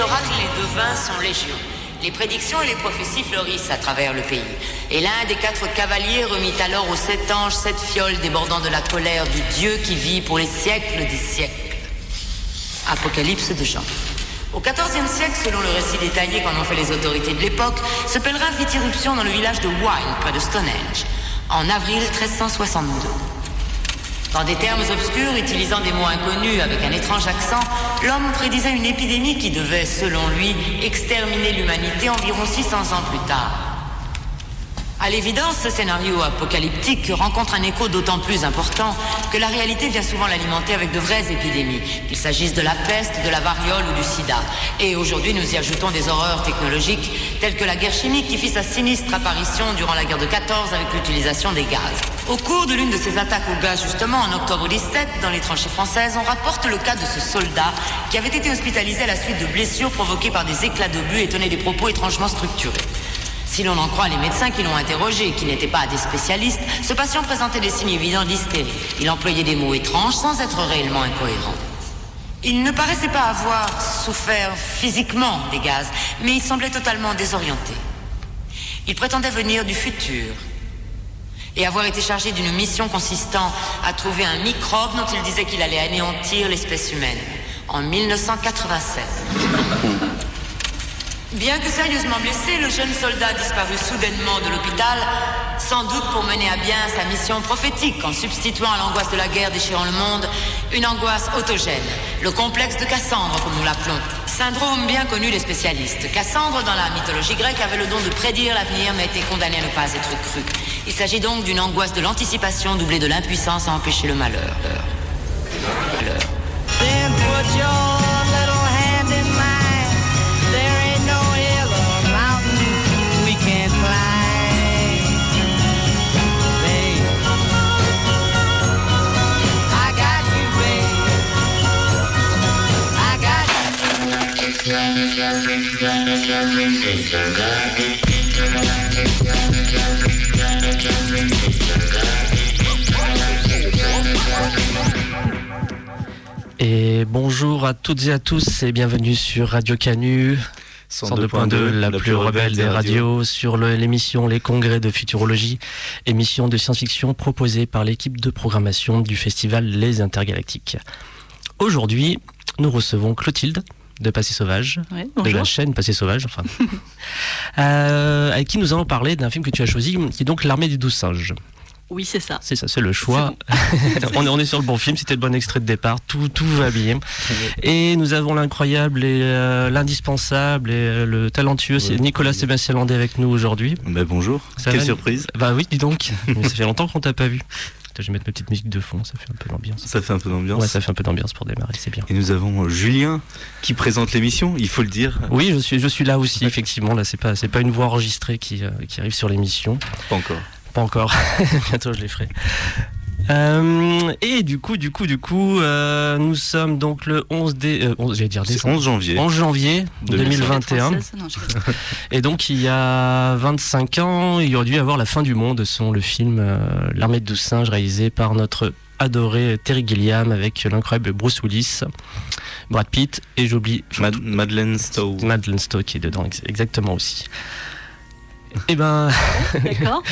oracles et les devins sont légion. Les prédictions et les prophéties fleurissent à travers le pays. Et l'un des quatre cavaliers remit alors aux sept anges sept fioles débordant de la colère du Dieu qui vit pour les siècles des siècles. Apocalypse de Jean. Au XIVe siècle, selon le récit détaillé qu'en ont fait les autorités de l'époque, ce pèlerin fit irruption dans le village de Wine, près de Stonehenge, en avril 1362. Dans des termes obscurs, utilisant des mots inconnus avec un étrange accent, l'homme prédisait une épidémie qui devait, selon lui, exterminer l'humanité environ 600 ans plus tard. À l'évidence, ce scénario apocalyptique rencontre un écho d'autant plus important que la réalité vient souvent l'alimenter avec de vraies épidémies, qu'il s'agisse de la peste, de la variole ou du sida. Et aujourd'hui, nous y ajoutons des horreurs technologiques telles que la guerre chimique qui fit sa sinistre apparition durant la guerre de 14 avec l'utilisation des gaz. Au cours de l'une de ces attaques au gaz, justement, en octobre 17, dans les tranchées françaises, on rapporte le cas de ce soldat qui avait été hospitalisé à la suite de blessures provoquées par des éclats de but et tenait des propos étrangement structurés. Si l'on en croit les médecins qui l'ont interrogé qui n'étaient pas des spécialistes, ce patient présentait des signes évidents d'hystérie. Il employait des mots étranges sans être réellement incohérent. Il ne paraissait pas avoir souffert physiquement des gaz, mais il semblait totalement désorienté. Il prétendait venir du futur et avoir été chargé d'une mission consistant à trouver un microbe dont il disait qu'il allait anéantir l'espèce humaine en 1996. Bien que sérieusement blessé, le jeune soldat disparut soudainement de l'hôpital, sans doute pour mener à bien sa mission prophétique en substituant à l'angoisse de la guerre déchirant le monde une angoisse autogène, le complexe de Cassandre comme nous l'appelons. Syndrome bien connu des spécialistes. Cassandre, dans la mythologie grecque, avait le don de prédire l'avenir mais était condamné à ne pas être cru. Il s'agit donc d'une angoisse de l'anticipation doublée de l'impuissance à empêcher le malheur. malheur. À toutes et à tous et bienvenue sur Radio Canu 102.2, la, plus rebelle des radios, sur l'émission Les Congrès de Futurologie, émission de science-fiction proposée par l'équipe de programmation du festival Les Intergalactiques. Aujourd'hui, nous recevons Clotilde de Passé Sauvage, de la chaîne Passé Sauvage, enfin, euh, avec qui nous allons parler d'un film que tu as choisi, qui est donc L'Armée des Douze Singes. Oui, c'est ça. C'est ça, c'est le choix. on, est, on est sur le bon film, c'était le bon extrait de départ, tout, tout va bien. Et nous avons l'incroyable et euh, l'indispensable et euh, le talentueux c'est Nicolas Sébastien Landé avec nous aujourd'hui. Bah, bonjour, quelle surprise. Bah oui, dis donc, ça fait longtemps qu'on t'a pas vu. Je vais mettre ma petite musique de fond, ça fait un peu d'ambiance. Ça fait un peu d'ambiance Ouais, ça fait un peu d'ambiance pour démarrer, c'est bien. Et nous avons Julien qui présente l'émission, il faut le dire. Oui, je suis, je suis là aussi, effectivement. Là, c'est pas, c'est pas une voix enregistrée qui, euh, qui arrive sur l'émission. Pas encore. Pas encore. Bientôt, je les ferai. Euh, et du coup, du coup, du coup, euh, nous sommes donc le 11, dé, euh, 11, dire 11 janvier. 11 janvier 2021. et donc, il y a 25 ans, il y aurait dû avoir la fin du monde, selon le film euh, L'armée de douze singes, réalisé par notre adoré Terry Gilliam avec l'incroyable Bruce Willis, Brad Pitt et j'oublie Madeleine Stowe. Madeleine Stowe qui est dedans exactement aussi. Eh ben, d'accord.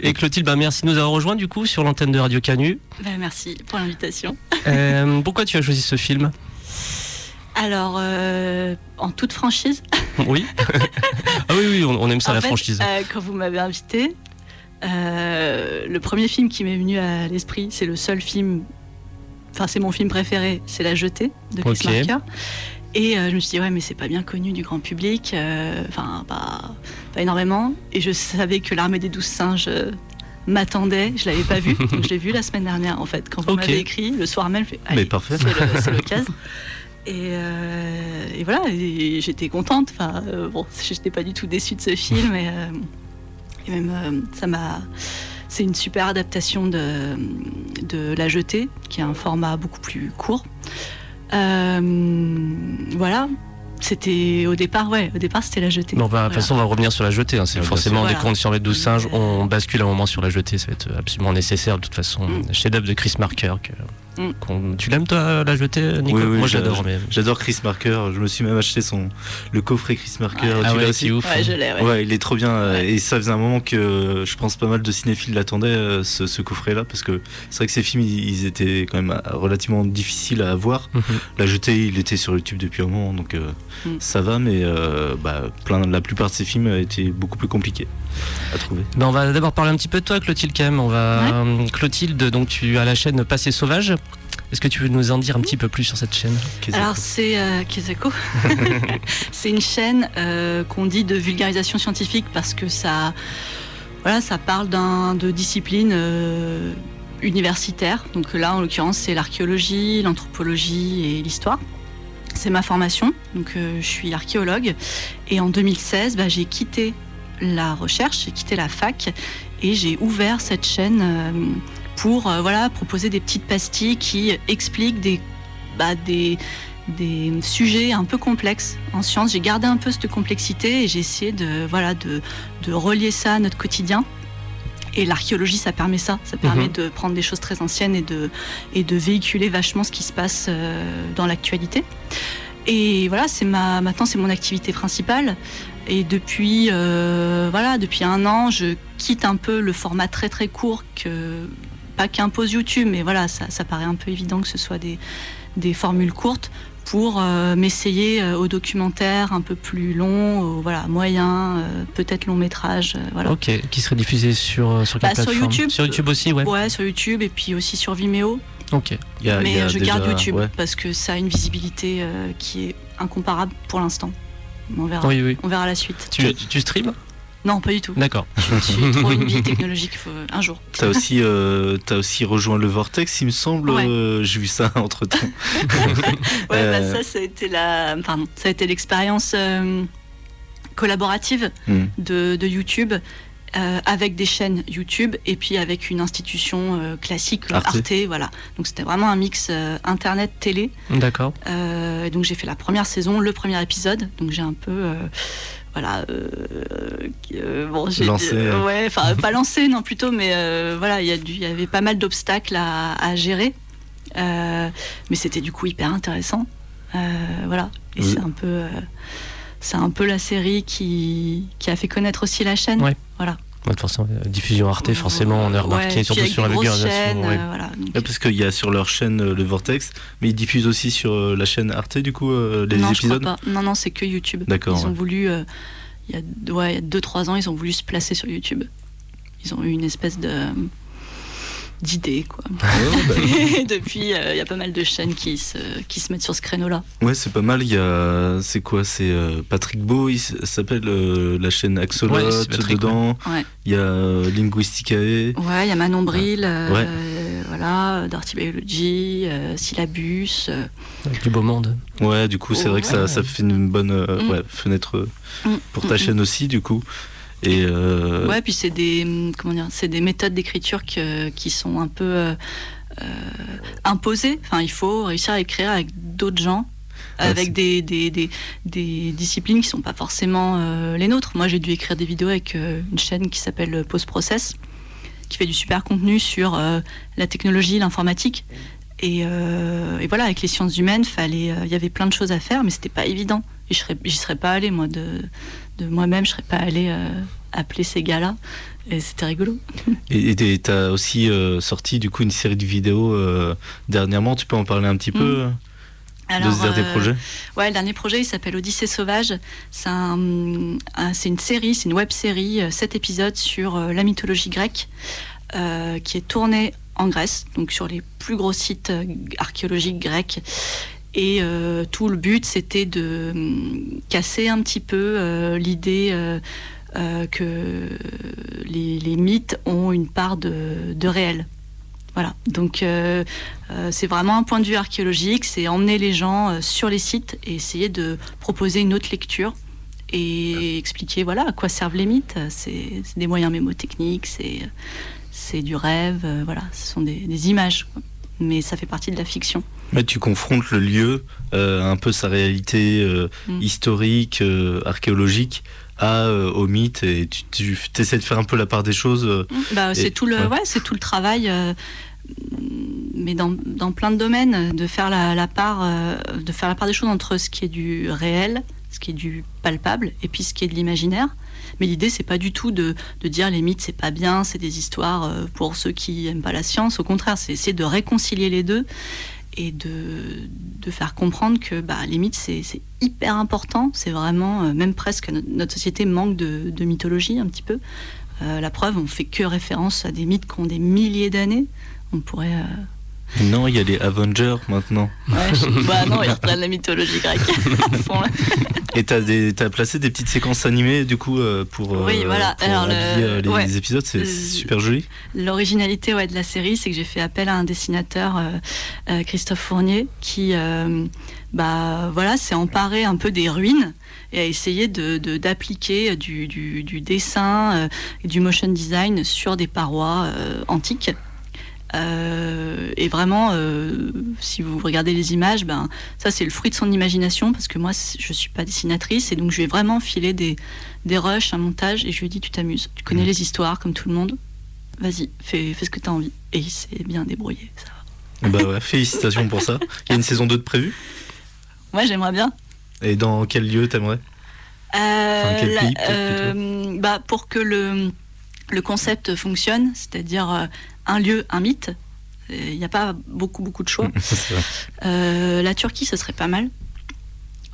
et Clotilde, ben merci de nous avoir rejoints du coup sur l'antenne de Radio Canu. Ben, merci pour l'invitation. Euh, pourquoi tu as choisi ce film? Alors, euh, en toute franchise. Oui. ah oui, oui, on, aime ça la franchise. Euh, quand vous m'avez invité, le premier film qui m'est venu à l'esprit, c'est le seul film. Enfin, c'est mon film préféré, c'est La Jetée de Chris Marker. Et je me suis dit, ouais, mais c'est pas bien connu du grand public, enfin, pas, pas, énormément. Et je savais que l'armée des douze singes m'attendait, je l'avais pas vu, donc je l'ai vu la semaine dernière, en fait, quand vous m'avez écrit, le soir même, je fais, mais parfait. c'est l'occasion. Et, euh, et, voilà, j'étais contente. Enfin, euh, bon, j'étais pas du tout déçue de ce film, et, euh, et même ça m'a. C'est une super adaptation de, de La Jetée, qui est un format beaucoup plus court. Voilà, c'était au départ, ouais, au départ c'était la jetée. Bon, bah, de toute façon, on va revenir sur la jetée. Hein. C'est forcément des contes sur les douze singes. On bascule un moment sur la jetée, ça va être absolument nécessaire. De toute façon, mm. chef-d'œuvre de Chris Marker. Que... Mm. Tu l'aimes toi la jetée, Nico Moi j'adore. J'adore Chris Marker. Je me suis même acheté son le coffret Chris Marker. Ah, ouais, aussi ouf. Ouais, je l'ai. Ouais. il est trop bien. Et ça faisait un moment que je pense pas mal de cinéphiles l'attendaient euh, ce, coffret-là parce que c'est vrai que ces films ils, étaient quand même euh, relativement difficiles à avoir. Mhm. La jetée, il était sur YouTube depuis un moment, donc euh, mm. ça va, mais bah, plein, la plupart de ces films étaient beaucoup plus compliqués à trouver. Ben, on va d'abord parler un petit peu de toi, Clotilde, même. On va Clotilde, donc tu as la chaîne Passé Sauvage. Est-ce que tu veux nous en dire un petit peu plus sur cette chaîne? Alors c'est euh, c'est une chaîne euh, qu'on dit de vulgarisation scientifique parce que ça, voilà, ça parle de discipline euh, universitaire. Donc là, en l'occurrence, c'est l'archéologie, l'anthropologie et l'histoire. C'est ma formation, donc je suis archéologue. Et en 2016, bah, j'ai quitté la recherche, j'ai quitté la fac et j'ai ouvert cette chaîne pour euh, voilà, proposer des petites pastilles qui expliquent des, bah, des, des sujets un peu complexes en sciences. J'ai gardé un peu cette complexité et j'ai essayé de, voilà, de, de relier ça à notre quotidien. Et l'archéologie, ça permet ça. Ça permet mhm. de prendre des choses très anciennes et de, et de véhiculer vachement ce qui se passe euh, dans l'actualité. Et voilà, c'est ma, maintenant c'est mon activité principale. Et depuis, euh, voilà, depuis un an, je quitte un peu le format très très court que pas qu'impose YouTube, mais voilà, ça, paraît un peu évident que ce soit des, des formules courtes pour euh, m'essayer euh, au documentaire un peu plus long, au, voilà, moyen, euh, peut-être long métrage. voilà. Ok, qui serait diffusé sur, sur quelle bah, Sur YouTube. Sur YouTube aussi, ouais. Ouais, sur YouTube et puis aussi sur Vimeo. Ok. Mais je garde YouTube parce que ça a une visibilité qui est incomparable pour l'instant. On verra. Oui, oui. On verra la suite. Tu, tu streams non, pas du tout. D'accord. J'ai trop une vie technologique un jour. T'as aussi, euh, as aussi rejoint le Vortex, il me semble. Euh, j'ai vu ça entre temps. ouais, bah, euh. ça, ça a été la, pardon, ça a été l'expérience collaborative hmm. de, YouTube. Avec des chaînes YouTube et puis avec une institution classique Arte. voilà. Donc c'était vraiment un mix internet télé. D'accord. Donc j'ai fait la première saison le premier épisode. Donc j'ai un peu voilà euh, euh, bon j'ai lancé. euh, ouais enfin pas lancé non plutôt mais voilà il y, y, avait pas mal d'obstacles à, gérer. Mais c'était du coup hyper intéressant. Voilà. Et c'est un peu c'est un peu la série qui, qui a fait connaître aussi la chaîne voilà de toute façon, diffusion Arte, forcément, on a remarqué, surtout sur la vulgarisation. parce qu'il y a sur leur chaîne le Vortex, mais ils diffusent aussi sur la chaîne Arte, du coup, les non, épisodes pas. Non, non, c'est que YouTube. D'accord. Ils ont voulu, il y a 2-3 ans, ils ont voulu se placer sur YouTube. Ils ont eu une espèce de d'idées quoi. Ah bah depuis, euh, il y a pas mal de chaînes qui se, qui se mettent sur ce créneau-là. Ouais, c'est pas mal. Il y a, c'est quoi C'est euh, Patrick Beau, il s'appelle euh, la chaîne Axolot dedans. Il y a Linguisticae. Ouais, il y a Manon Bril, voilà, Dirty Biology, Syllabus. Du beau monde. Ouais, du coup, c'est vrai que ça, ça fait une bonne mm. fenêtre mm. pour ta mm, chaîne aussi, du coup. Et euh... Ouais, puis c'est des comment dire, c'est des méthodes d'écriture qui sont un peu euh, euh, imposées. Enfin, il faut réussir à écrire avec d'autres gens. Ah, avec des, des, des, des, disciplines qui sont pas forcément euh, les nôtres. Moi, j'ai dû écrire des vidéos avec une chaîne qui s'appelle Post Process, qui fait du super contenu sur la technologie, l'informatique. Et, et, voilà, avec les sciences humaines, il y avait plein de choses à faire, mais c'était pas évident. Et je j'y serais pas allée moi de, de moi-même, je serais pas allée euh, appeler ces gars-là. Et c'était rigolo. Et tu as aussi euh, sorti du coup une série de vidéos euh, dernièrement. Tu peux en parler un petit peu mm. de ce dernier projet? Ouais, le dernier projet, il s'appelle Odyssée sauvage. C'est un, une série, c'est une web série, 7 épisodes sur la mythologie grecque, qui est tournée en Grèce, donc sur les plus gros sites archéologiques grecs. Et euh, tout le but, c'était de hum, casser un petit peu euh, l'idée euh, que les, mythes ont une part de, réel. Voilà, donc c'est vraiment un point de vue archéologique, c'est emmener les gens sur les sites et essayer de proposer une autre lecture et expliquer voilà à quoi servent les mythes. C'est des moyens mémotechniques, c'est du rêve, voilà, ce sont des, images, mais ça fait partie de la fiction. Mais tu confrontes le lieu, euh, un peu sa réalité euh, mm. historique, euh, archéologique, à, au mythe, et tu, tu essaies de faire un peu la part des choses. Mm. Bah, c'est tout, le, ouais. c'est tout le travail mais dans, plein de domaines, de faire la, part, de faire la part des choses entre ce qui est du réel, ce qui est du palpable, et puis ce qui est de l'imaginaire. Mais l'idée, c'est pas du tout de, dire les mythes, c'est pas bien, c'est des histoires euh, pour ceux qui aiment pas la science. Au contraire, c'est essayer de réconcilier les deux et de, de faire comprendre que bah, les mythes, c'est hyper important. C'est vraiment, euh, même presque, notre, société manque de, de, mythologie un petit peu. Euh, la preuve, on fait que référence à des mythes qui ont des milliers d'années. On pourrait non, il y a les Avengers maintenant. Ouais, bah non, ils reprennent la mythologie grecque. Et t'as, as placé des petites séquences animées du coup euh, pour, oui, voilà. Alors, euh, les, épisodes, c'est super joli. L'originalité ouais, de la série, c'est que j'ai fait appel à un dessinateur, euh, Christophe Fournier, qui bah, voilà, s'est emparé un peu des ruines et a essayé de, d'appliquer du, du, du, dessin et du motion design sur des parois antiques. Euh, et vraiment, euh, si vous regardez les images, ben, ça c'est le fruit de son imagination parce que moi je suis pas dessinatrice et donc je lui ai vraiment filé des, des rushs, un montage et je lui ai dit tu t'amuses, tu connais mmh. les histoires comme tout le monde, vas-y, fais, fais ce que tu as envie. Et il s'est bien débrouillé, ça va. Bah ouais, félicitations pour ça. Il y a une saison 2 de prévue? Moi j'aimerais bien. Et dans quel lieu t'aimerais? Euh, quel pays, bah, Pour que le, le concept fonctionne, c'est-à-dire un lieu, un mythe. Il n'y a pas beaucoup, beaucoup de choix. Euh, la Turquie, ce serait pas mal.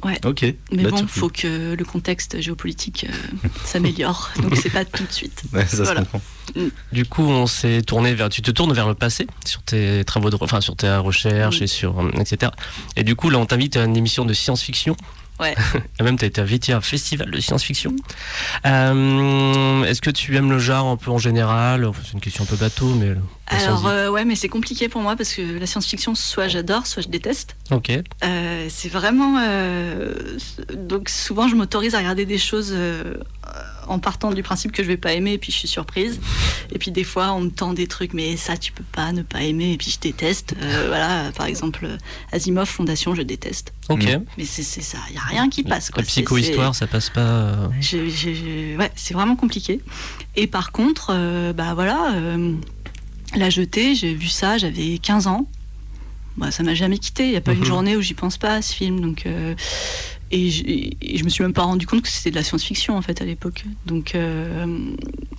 Ouais. Ok. Mais bon, il faut que le contexte géopolitique euh, s'améliore. donc c'est pas tout de suite. ça se comprend. Mm. Du coup, on s'est tourné vers. Tu te tournes vers le passé sur tes travaux de, enfin sur tes recherches et sur euh, etc. Et du coup, là, on t'invite à une émission de science-fiction Ouais. même, tu as été invité à un festival de science-fiction. Euh, est-ce que tu aimes le genre un peu en général? C'est une question un peu bateau, mais. Alors, euh, ouais, mais c'est compliqué pour moi parce que la science-fiction, soit j'adore, soit je déteste. Ok. Euh, c'est vraiment. donc, souvent, je m'autorise à regarder des choses en partant du principe que je vais pas aimer et puis je suis surprise. Et puis des fois on me tend des trucs mais ça tu peux pas ne pas aimer et puis je déteste. Euh, voilà, par exemple Asimov Fondation je déteste. Ok. Mais c'est ça, il y a rien qui passe. Quoi. La psycho-histoire ça passe pas. Euh. ouais, c'est vraiment compliqué. Et par contre, euh, bah voilà, La Jetée, j'ai vu ça, j'avais 15 ans. Bah, ça m'a jamais quitté. Il n'y a pas une mhm. journée où j'y pense pas à ce film. Donc, et je, je me suis même pas rendu compte que c'était de la science-fiction en fait à l'époque. Donc euh,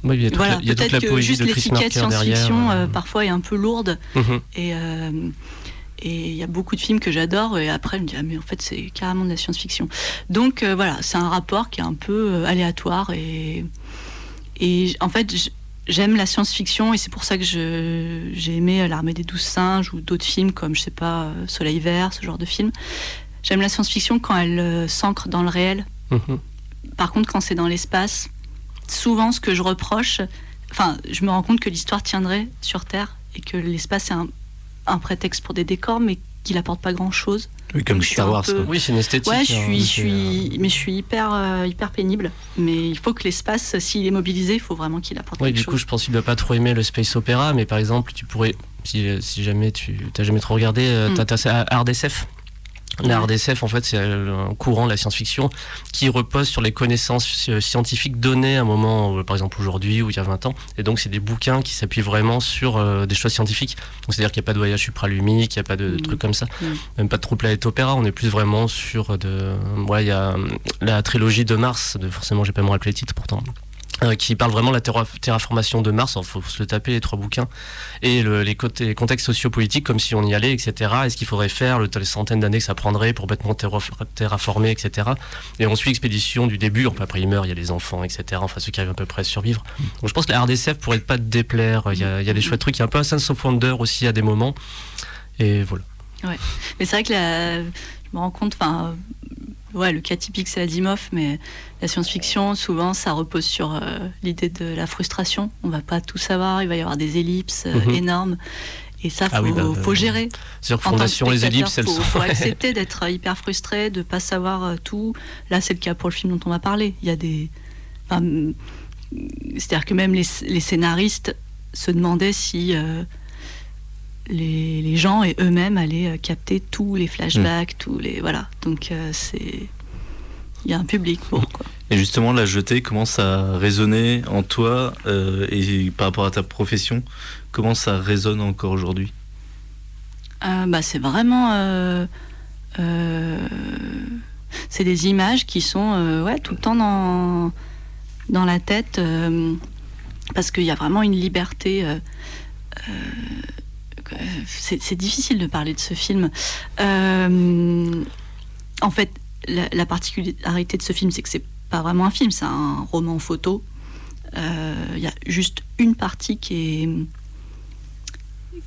il y a voilà, peut-être que juste l'étiquette science-fiction euh, parfois est un peu lourde. Mhm. Et euh, et il y a beaucoup de films que j'adore et après je me dis ah mais en fait c'est carrément de la science-fiction. Donc voilà, c'est un rapport qui est un peu aléatoire et et en fait j'aime la science-fiction et c'est pour ça que j'ai aimé l'armée des douze singes ou d'autres films comme je sais pas Soleil vert, ce genre de films J'aime la science-fiction quand elle euh, s'ancre dans le réel. Mhm. Par contre, quand c'est dans l'espace, souvent ce que je reproche, enfin, je me rends compte que l'histoire tiendrait sur Terre et que l'espace est un, prétexte pour des décors, mais qu'il apporte pas grand-chose. Oui, comme Star Wars. Oui, c'est une esthétique. Ouais, je hein, suis, je suis, euh, mais je suis hyper, euh, hyper pénible. Mais il faut que l'espace, s'il est mobilisé, il faut vraiment qu'il apporte oui, quelque chose. du coup, je pense qu'il ne doit pas trop aimer le space opéra, mais par exemple, tu pourrais, si, si jamais tu n'as jamais trop regardé, mm. tu as, as RDSF. La RDSF, en fait, c'est un courant de la science-fiction qui repose sur les connaissances scientifiques données à un moment, euh, par exemple aujourd'hui ou il y a 20 ans. Et donc, c'est des bouquins qui s'appuient vraiment sur euh, des choses scientifiques. c'est-à-dire qu'il n'y a pas de voyage supralumique, il n'y a pas de, mmh. trucs comme ça. Mmh. Même pas de troupe planète opéra. On est plus vraiment sur de. Ouais, il y a la trilogie de Mars. De, forcément, j'ai pas me rappeler le titre pourtant. Euh, qui parle vraiment de la terraformation de Mars. Il faut, se le taper les trois bouquins et les, contextes sociopolitiques comme si on y allait, etc. Est-ce qu'il faudrait faire le, les centaines d'années que ça prendrait pour bêtement terraformer, etc. Et on suit l'expédition du début. Enfin, après, il meurt, il y a les enfants, etc. Enfin, ceux qui arrivent à peu près à survivre. Donc, je pense que la RDCF pourrait pas te déplaire. Il y, a, des chouettes trucs. Il y a un peu un sense of wonder aussi à des moments. Et voilà. Ouais. Mais c'est vrai que je me rends compte, enfin, ouais, le cas typique, c'est Asimov, mais la science-fiction, souvent, ça repose sur euh, l'idée de la frustration. On va pas tout savoir, il va y avoir des ellipses euh, mhm. énormes. Et ça, il ah faut, bah, faut, gérer. Sur Fondation, les ellipses, elles faut, faut accepter d'être hyper frustré, de pas savoir euh, tout. Là, c'est le cas pour le film dont on va parler. Il y a des. C'est-à-dire que même les, les, scénaristes se demandaient si les, les, gens et eux-mêmes allaient capter tous les flashbacks, mm. tous les. Voilà. Donc, c'est il y a un public pour. Quoi. Et justement, la jetée, comment ça résonné en toi et par rapport à ta profession Comment ça résonne encore aujourd'hui? Bah, C'est vraiment c'est des images qui sont euh, ouais, tout le temps dans, dans la tête, euh, parce qu'il y a vraiment une liberté. Euh, c'est difficile de parler de ce film. en fait, la, particularité de ce film, c'est que c'est pas vraiment un film, c'est un roman photo. Il y a juste une partie qui est,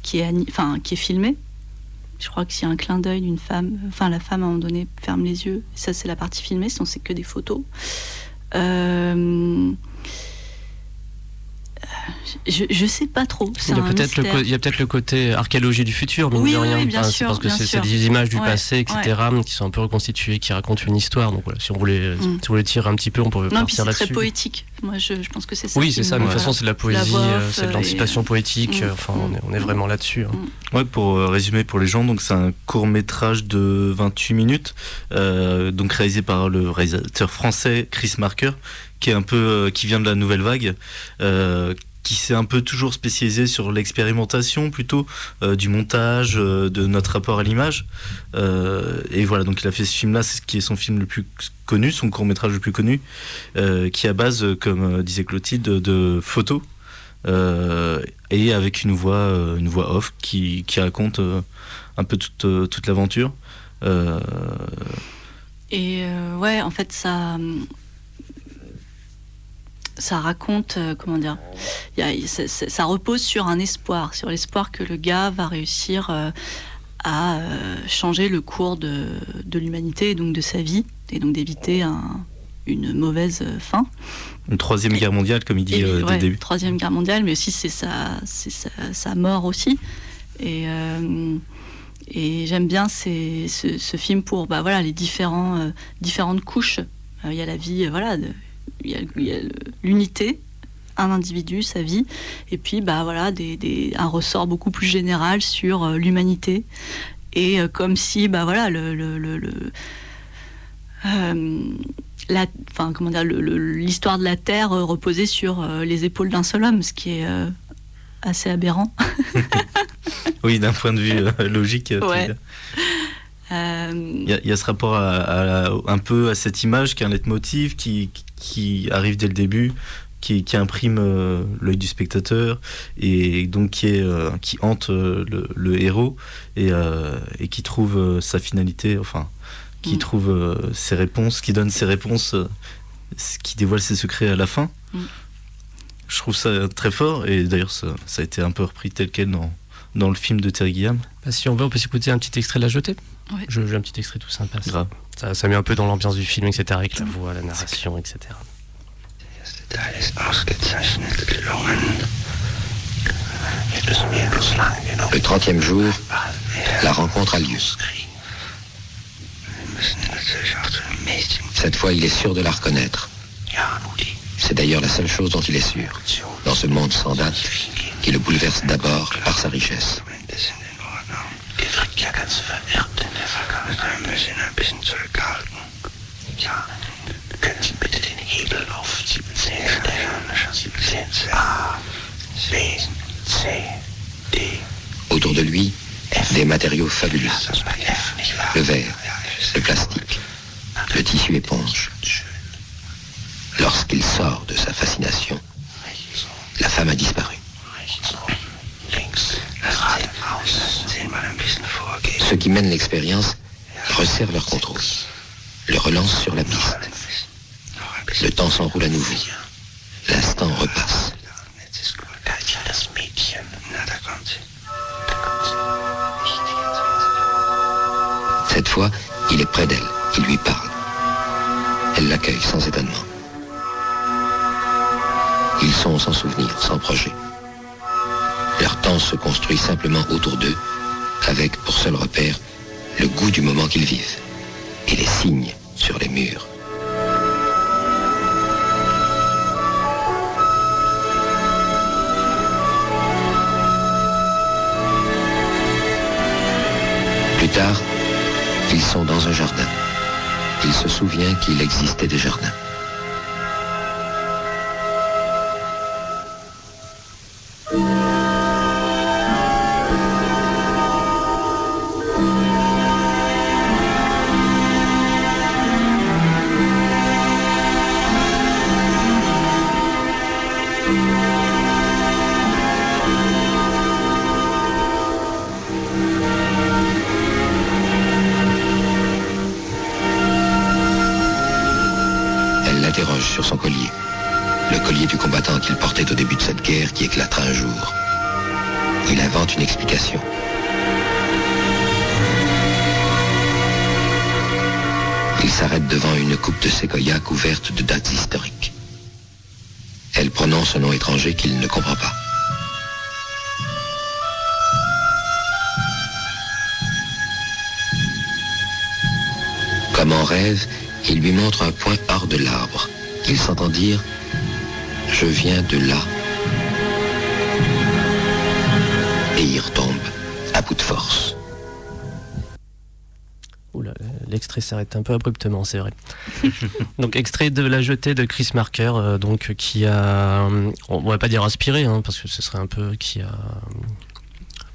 qui est, enfin, qui est filmée je crois que s'il y a un clin d'œil d'une femme, enfin la femme à un moment donné ferme les yeux, ça c'est la partie filmée, sinon c'est que des photos. Euh, je, je sais pas trop. Il y a peut-être le, il peut le côté archéologie du futur, mais oui, rien. Oui, bien sûr, parce que c'est des images du passé, etc., qui sont un peu reconstituées, qui racontent une histoire. Donc voilà, si on voulait, mm. si on voulait tirer un petit peu, on pourrait non, partir là-dessus. C'est très poétique. Moi, je, je, pense que c'est ça. Oui, c'est ça. Mais de toute façon, c'est de la poésie, euh, c'est de l'anticipation poétique. Mm. Enfin, on est, on est, vraiment là-dessus. Hein. Mm. Ouais, pour euh, résumer pour les gens, donc c'est un court métrage de 28 minutes, euh, donc réalisé par le réalisateur français Chris Marker, qui est un peu, qui vient de la nouvelle vague qui s'est un peu toujours spécialisé sur l'expérimentation plutôt euh, du montage, euh, de notre rapport à l'image. Euh, et voilà, donc il a fait ce film-là, c'est ce qui est son film le plus connu, son court métrage le plus connu, qui à base, comme disait Clotilde, de, photos. et avec une voix, une voix off qui, qui raconte un peu toute, toute l'aventure. Et ouais, en fait, ça, ça raconte, euh, comment dire, ça, repose sur un espoir, sur l'espoir que le gars va réussir euh, à euh, changer le cours de, l'humanité et donc de sa vie, et donc d'éviter une mauvaise fin. Une troisième guerre mondiale, comme il dit au début. Troisième guerre mondiale, mais aussi c'est sa, sa, mort aussi. Et, et j'aime bien ce, ce, film pour bah, voilà, les différents, différentes couches. Il y a la vie, voilà, il y a, l'unité, un individu, sa vie, et puis bah voilà des, un ressort beaucoup plus général sur euh, l'humanité et euh, comme si bah voilà le, euh, la, enfin comment dire l'histoire de la Terre reposait sur les épaules d'un seul homme, ce qui est assez aberrant. oui, d'un point de vue logique. Il y, a ce rapport à, un peu à cette image qui est un leitmotiv qui, qui arrive dès le début, qui, imprime euh, l'œil du spectateur et donc qui, est, euh, qui hante euh, le, héros et, qui trouve sa finalité, enfin, qui mm. trouve ses réponses, qui donne ses réponses, qui dévoile ses secrets à la fin. Mm. Je trouve ça très fort et d'ailleurs ça, a été un peu repris tel quel dans, dans le film de Terry Gilliam. Bah, si on veut, on peut s'écouter un petit extrait de La Jetée. Je joue un petit extrait tout sympa. Ça, ça met un peu dans l'ambiance du film, etc. Avec la voix, la narration, etc. Le 30e jour, la rencontre a lieu. Cette fois, il est sûr de la reconnaître. C'est d'ailleurs la seule chose dont il est sûr, dans ce monde sans date, qui le bouleverse d'abord par sa richesse. Autour de lui, des matériaux fabuleux. Le verre, le plastique, le tissu éponge. Lorsqu'il sort de sa fascination, la femme a disparu. Ceux qui mènent l'expérience resserrent leur contrôle, le relancent sur la piste. Le temps s'enroule à nouveau. L'instant repasse. Cette fois, il est près d'elle, il lui parle. Elle l'accueille sans étonnement. Ils sont sans souvenir, sans projet. Leur temps se construit simplement autour d'eux, avec pour seul repère le goût du moment qu'ils vivent et les signes sur les murs. Plus tard, ils sont dans un jardin. Il se souvient qu'il existait des jardins. Couverte de dates historiques. Elle prononce un nom étranger qu'il ne comprend pas. Comme en rêve, il lui montre un point hors de l'arbre. Il s'entend dire ⁇ Je viens de là ⁇ Et il retombe à bout de force. l'extrait s'arrête un peu abruptement, c'est vrai. donc extrait de La Jetée de Chris Marker, euh, donc qui a, on va pas dire inspiré, hein, parce que ce serait un peu qui a,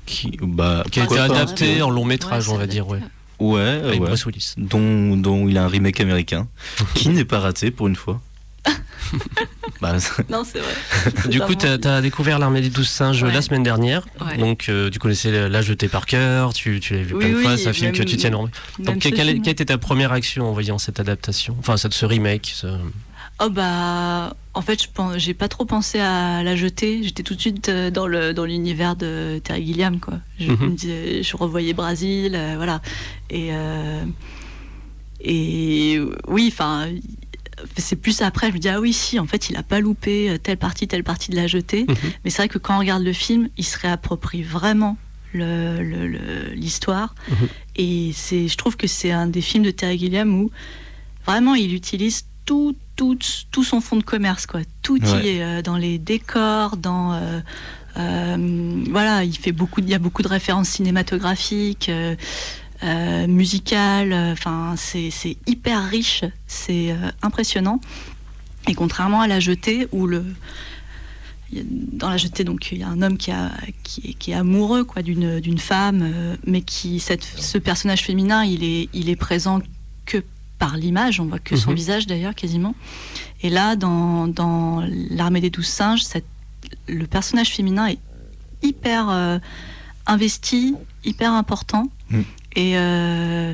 qui, bah, qui a été adapté en long métrage, on va dire, ouais. Ouais, avec Bruce Willis. Dont, dont il a un remake américain, qui n'est pas raté pour une fois. bah, non, c'est vrai. Du coup, tu as, découvert l'armée des douze singes la semaine dernière. Donc, euh, tu connaissais l'âge de tes par cœur, tu, tu l'as vu plein de fois, c'est un film que tu tiens en Donc, quelle, quelle, était ta première action en voyant cette adaptation Enfin, cette, ce remake ce... Oh bah, en fait, je pense, j'ai pas trop pensé à la jeter. J'étais tout de suite euh, dans le dans l'univers de Terry Gilliam, quoi. Je, mhm. je revoyais Brésil, euh, voilà. Et euh, et oui, enfin, c'est plus après. Je me dis ah oui, si, en fait, il a pas loupé telle partie, telle partie de la jetée. Mhm. Mais c'est vrai que quand on regarde le film, il se réapproprie vraiment l'histoire. Le, mhm. Et c'est, je trouve que c'est un des films de Terry Gilliam où vraiment il utilise tout, tout, tout son fond de commerce, quoi. Tout y est euh, dans les décors, dans euh, euh, voilà, il fait beaucoup, il y a beaucoup de références cinématographiques, musicales. Enfin, c'est hyper riche, c'est impressionnant. Et contrairement à la jetée où le dans la jetée, donc il y a un homme qui, a, qui, est, amoureux quoi d'une femme, mais qui cette, ce personnage féminin, il est, il est présent que par l'image, on voit que son mhm. visage d'ailleurs quasiment. Et là, dans, dans l'armée des douze singes, le personnage féminin est hyper euh, investi, hyper important. Mm. Et, euh,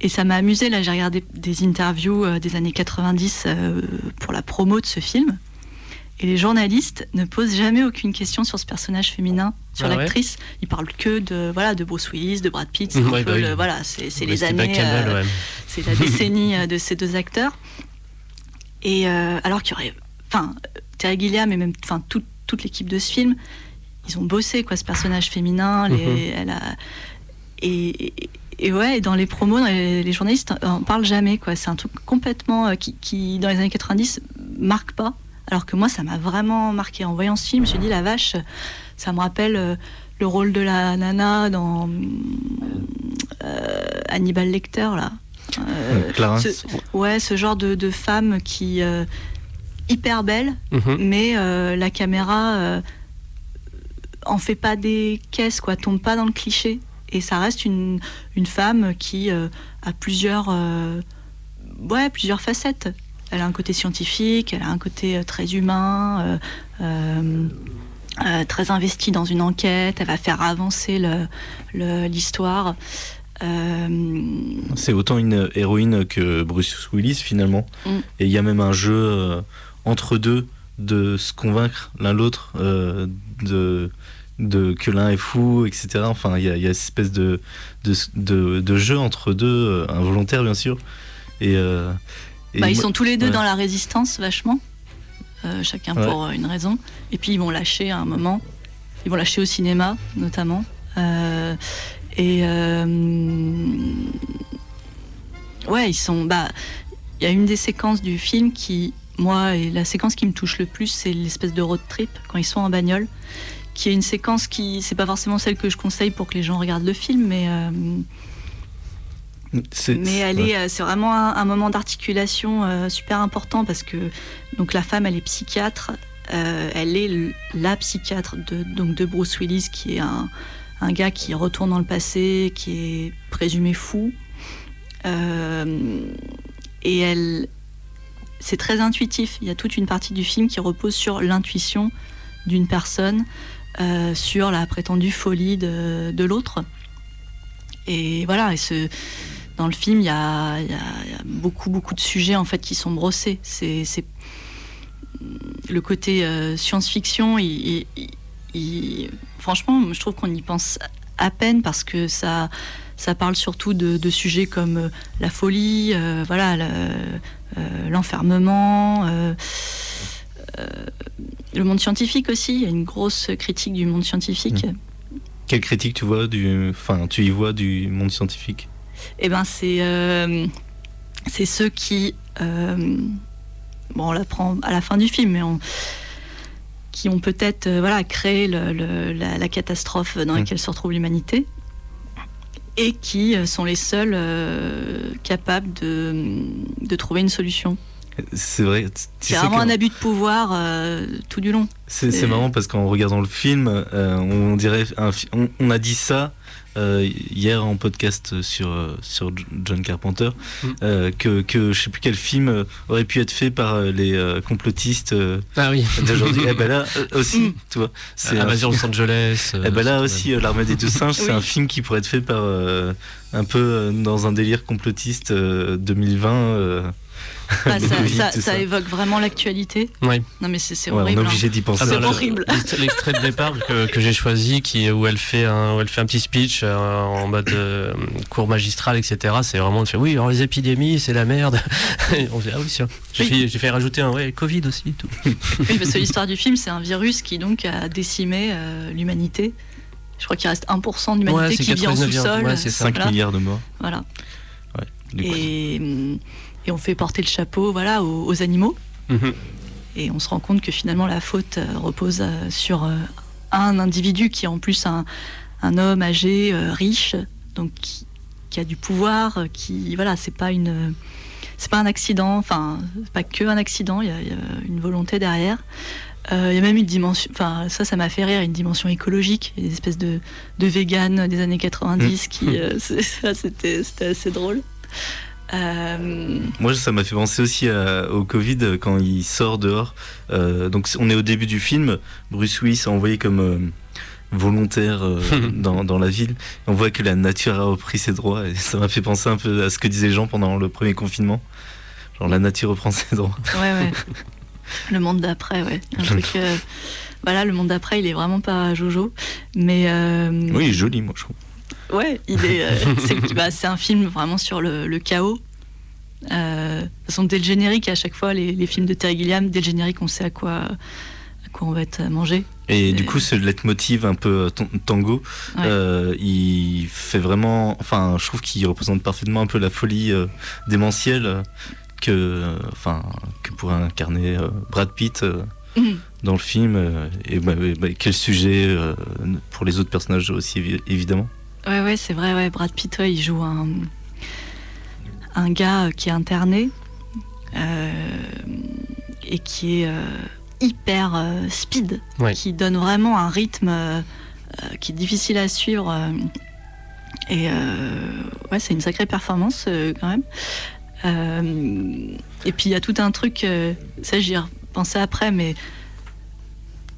et ça m'a amusé, là j'ai regardé des interviews euh, des années 90 pour la promo de ce film. Et les journalistes ne posent jamais aucune question sur ce personnage féminin, sur ah l'actrice. Ils parlent que de voilà de Bruce Willis, de Brad Pitt. C'est bah voilà, c'est les années, euh, c'est la décennie euh, de ces deux acteurs. Et euh, alors qu'il y aurait, enfin, Terry Gilliam et même, enfin, toute l'équipe de ce film, ils ont bossé quoi, ce personnage féminin. Les, mhm. elle a, et, et ouais, dans les promos, les, journalistes en parlent jamais quoi. C'est un truc complètement qui, qui, dans les années 90, marque pas. Alors que moi, ça m'a vraiment marqué. En voyant ce film, je me suis dit, la vache, ça me rappelle euh, le rôle de la nana dans euh, Hannibal Lecter, là. Euh, ce, ouais, ce genre de, femme qui hyper belle, mhm. mais la caméra en fait pas des caisses, quoi, tombe pas dans le cliché. Et ça reste une, une femme qui a plusieurs, ouais, plusieurs facettes. Elle a un côté scientifique, elle a un côté euh, très humain, euh, euh, très investi dans une enquête. Elle va faire avancer l'histoire. C'est autant une héroïne que Bruce Willis finalement. Mm. Et il y a même un jeu entre deux de se convaincre l'un l'autre de, de, que l'un est fou, etc. Enfin, il y a, y a, cette espèce de, de, de, jeu entre deux, involontaire bien sûr. Et, bah, ils sont tous les deux dans la résistance, vachement. Euh, chacun pour euh, une raison. Et puis ils vont lâcher à un moment. Ils vont lâcher au cinéma, notamment. Euh, et ouais, ils sont. Bah, il y a une des séquences du film qui, moi, et la séquence qui me touche le plus, c'est l'espèce de road trip quand ils sont en bagnole, qui est une séquence qui, c'est pas forcément celle que je conseille pour que les gens regardent le film, mais mais elle est, euh, c'est vraiment un, moment d'articulation euh, super important parce que donc la femme, elle est psychiatre, elle est la psychiatre de, donc de Bruce Willis, qui est un, un gars qui retourne dans le passé, qui est présumé fou. et elle, c'est très intuitif. Il y a toute une partie du film qui repose sur l'intuition d'une personne, euh, sur la prétendue folie de, l'autre. Et voilà, dans le film, il y, a, beaucoup, beaucoup de sujets en fait qui sont brossés. C'est, le côté euh, science-fiction. franchement, je trouve qu'on y pense à peine parce que ça, parle surtout de, sujets comme euh, la folie, voilà, l'enfermement, le monde scientifique aussi. Il y a une grosse critique du monde scientifique. Mmh. Quelle critique tu vois du, enfin, tu y vois du monde scientifique? Eh ben, c'est c'est ceux qui, bon, on l'apprend à la fin du film, mais qui ont peut-être voilà créé la, catastrophe dans mmh. laquelle se retrouve l'humanité et qui euh, sont les seuls euh, capables de, trouver une solution. C'est vrai. C'est vraiment un abus de pouvoir euh, tout du long. C'est marrant parce qu'en regardant le film, on dirait on, a dit ça euh, hier en podcast sur, euh, sur John Carpenter mm. euh, que, que je sais plus quel film aurait pu être fait par les complotistes ah oui. d'aujourd'hui. et eh ben là aussi, mm. tu vois. C'est Invasion Los Angeles. et eh ben là aussi, L'armée des deux singes, c'est un film qui pourrait être fait par un peu dans un délire complotiste 2020 bah, ça, évoque vraiment l'actualité. Oui. Non mais c'est horrible. on est obligé hein. d'y penser. c'est horrible. L'extrait de départ que, j'ai choisi, qui, où, elle fait un, où elle fait un petit speech euh, en mode euh, cours magistral, etc. C'est vraiment de faire oui, alors les épidémies, c'est la merde. on dit ah oui, J'ai fait, rajouter un ouais, Covid aussi. Tout. oui, parce que l'histoire du film, c'est un virus qui donc a décimé euh, l'humanité. Je crois qu'il reste 1% de l'humanité qui vit en sous-sol. Ouais, c'est 5 milliards de morts. Voilà. et et on fait porter le chapeau voilà, aux, animaux. Mhm. Et on se rend compte que finalement la faute euh, repose euh, sur euh, un individu qui est en plus un, homme âgé, riche, donc qui, a du pouvoir, qui voilà, c'est pas une c'est pas un accident, enfin, pas que un accident, il y, a une volonté derrière. Il y a même une dimension, enfin, ça, ça m'a fait rire, une dimension écologique, des espèces de, de véganes des années 90 mmh. qui, c'était assez drôle. Euh, Moi, ça m'a fait penser aussi au Covid quand il sort dehors. Euh, donc, on est au début du film. Bruce Willis a envoyé comme euh, volontaire dans, la ville. On voit que la nature a repris ses droits. Et ça m'a fait penser un peu à ce que disaient les gens pendant le premier confinement. Genre, la nature reprend ses droits. Ouais, ouais. le monde d'après, ouais. voilà, le monde d'après, il est vraiment pas jojo. Mais. Oui, il est joli, moi, je trouve. Ouais, il est. Euh, bah, c'est un film vraiment sur le, chaos. Euh, de toute façon, dès le générique, à chaque fois, les, films de Terry Gilliam, dès le générique, on sait à quoi, à quoi on va être mangé. Et, du coup, ce leitmotiv un peu euh, tango, il fait vraiment. Enfin, je trouve qu'il représente parfaitement un peu la folie démentielle que, enfin, que pourrait incarner Brad Pitt. Mhm. Dans le film, et bah, bah, quel sujet pour les autres personnages aussi, évidemment. Ouais, ouais, c'est vrai, ouais. Brad Pitt, il joue un, un gars qui est interné euh, et qui est euh, hyper euh, speed, qui donne vraiment un rythme qui est difficile à suivre. et ouais, c'est une sacrée performance quand même. et puis il y a tout un truc, ça j'y ai repensé après, mais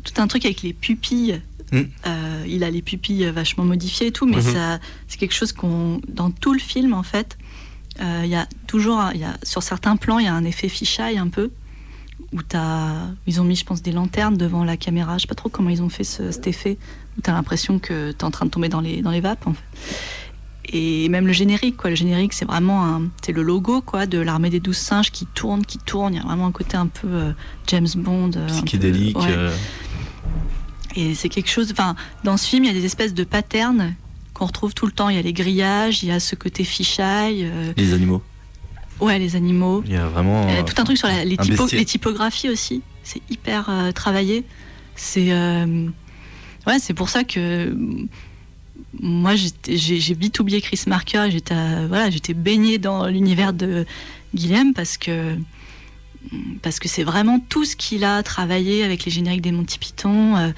tout un truc avec les pupilles Mm. Euh, il a les pupilles vachement modifiées et tout, mais mm-hmm. ça, c'est quelque chose qu'on, dans tout le film en fait, euh, il y a toujours, y a, sur certains plans, il y a un effet fisheye un peu, où as, ils ont mis, je pense, des lanternes devant la caméra. Je sais pas trop comment ils ont fait cet effet, où tu as l'impression que tu es en train de tomber dans les, dans les vapes. En fait. Et même le générique, quoi. Le générique, c'est vraiment un, c'est le logo, quoi, de l'armée des douze singes qui tourne, qui tourne. Il y a vraiment un côté un peu euh, James Bond, psychédélique. Et c'est quelque chose. Enfin, dans ce film, il y a des espèces de patterns qu'on retrouve tout le temps. Il y a les grillages, il y a ce côté fichaille. Euh, les animaux. Ouais, les animaux. Il y a vraiment. tout un truc sur les, typographies aussi. C'est hyper euh, travaillé. C'est. Euh, ouais, c'est pour ça que. Moi, j'ai vite oublié Chris Marker. J'étais voilà, j'étais baignée dans l'univers de Guillaume parce que parce que c'est vraiment tout ce qu'il a travaillé avec les génériques des Monty Python, euh,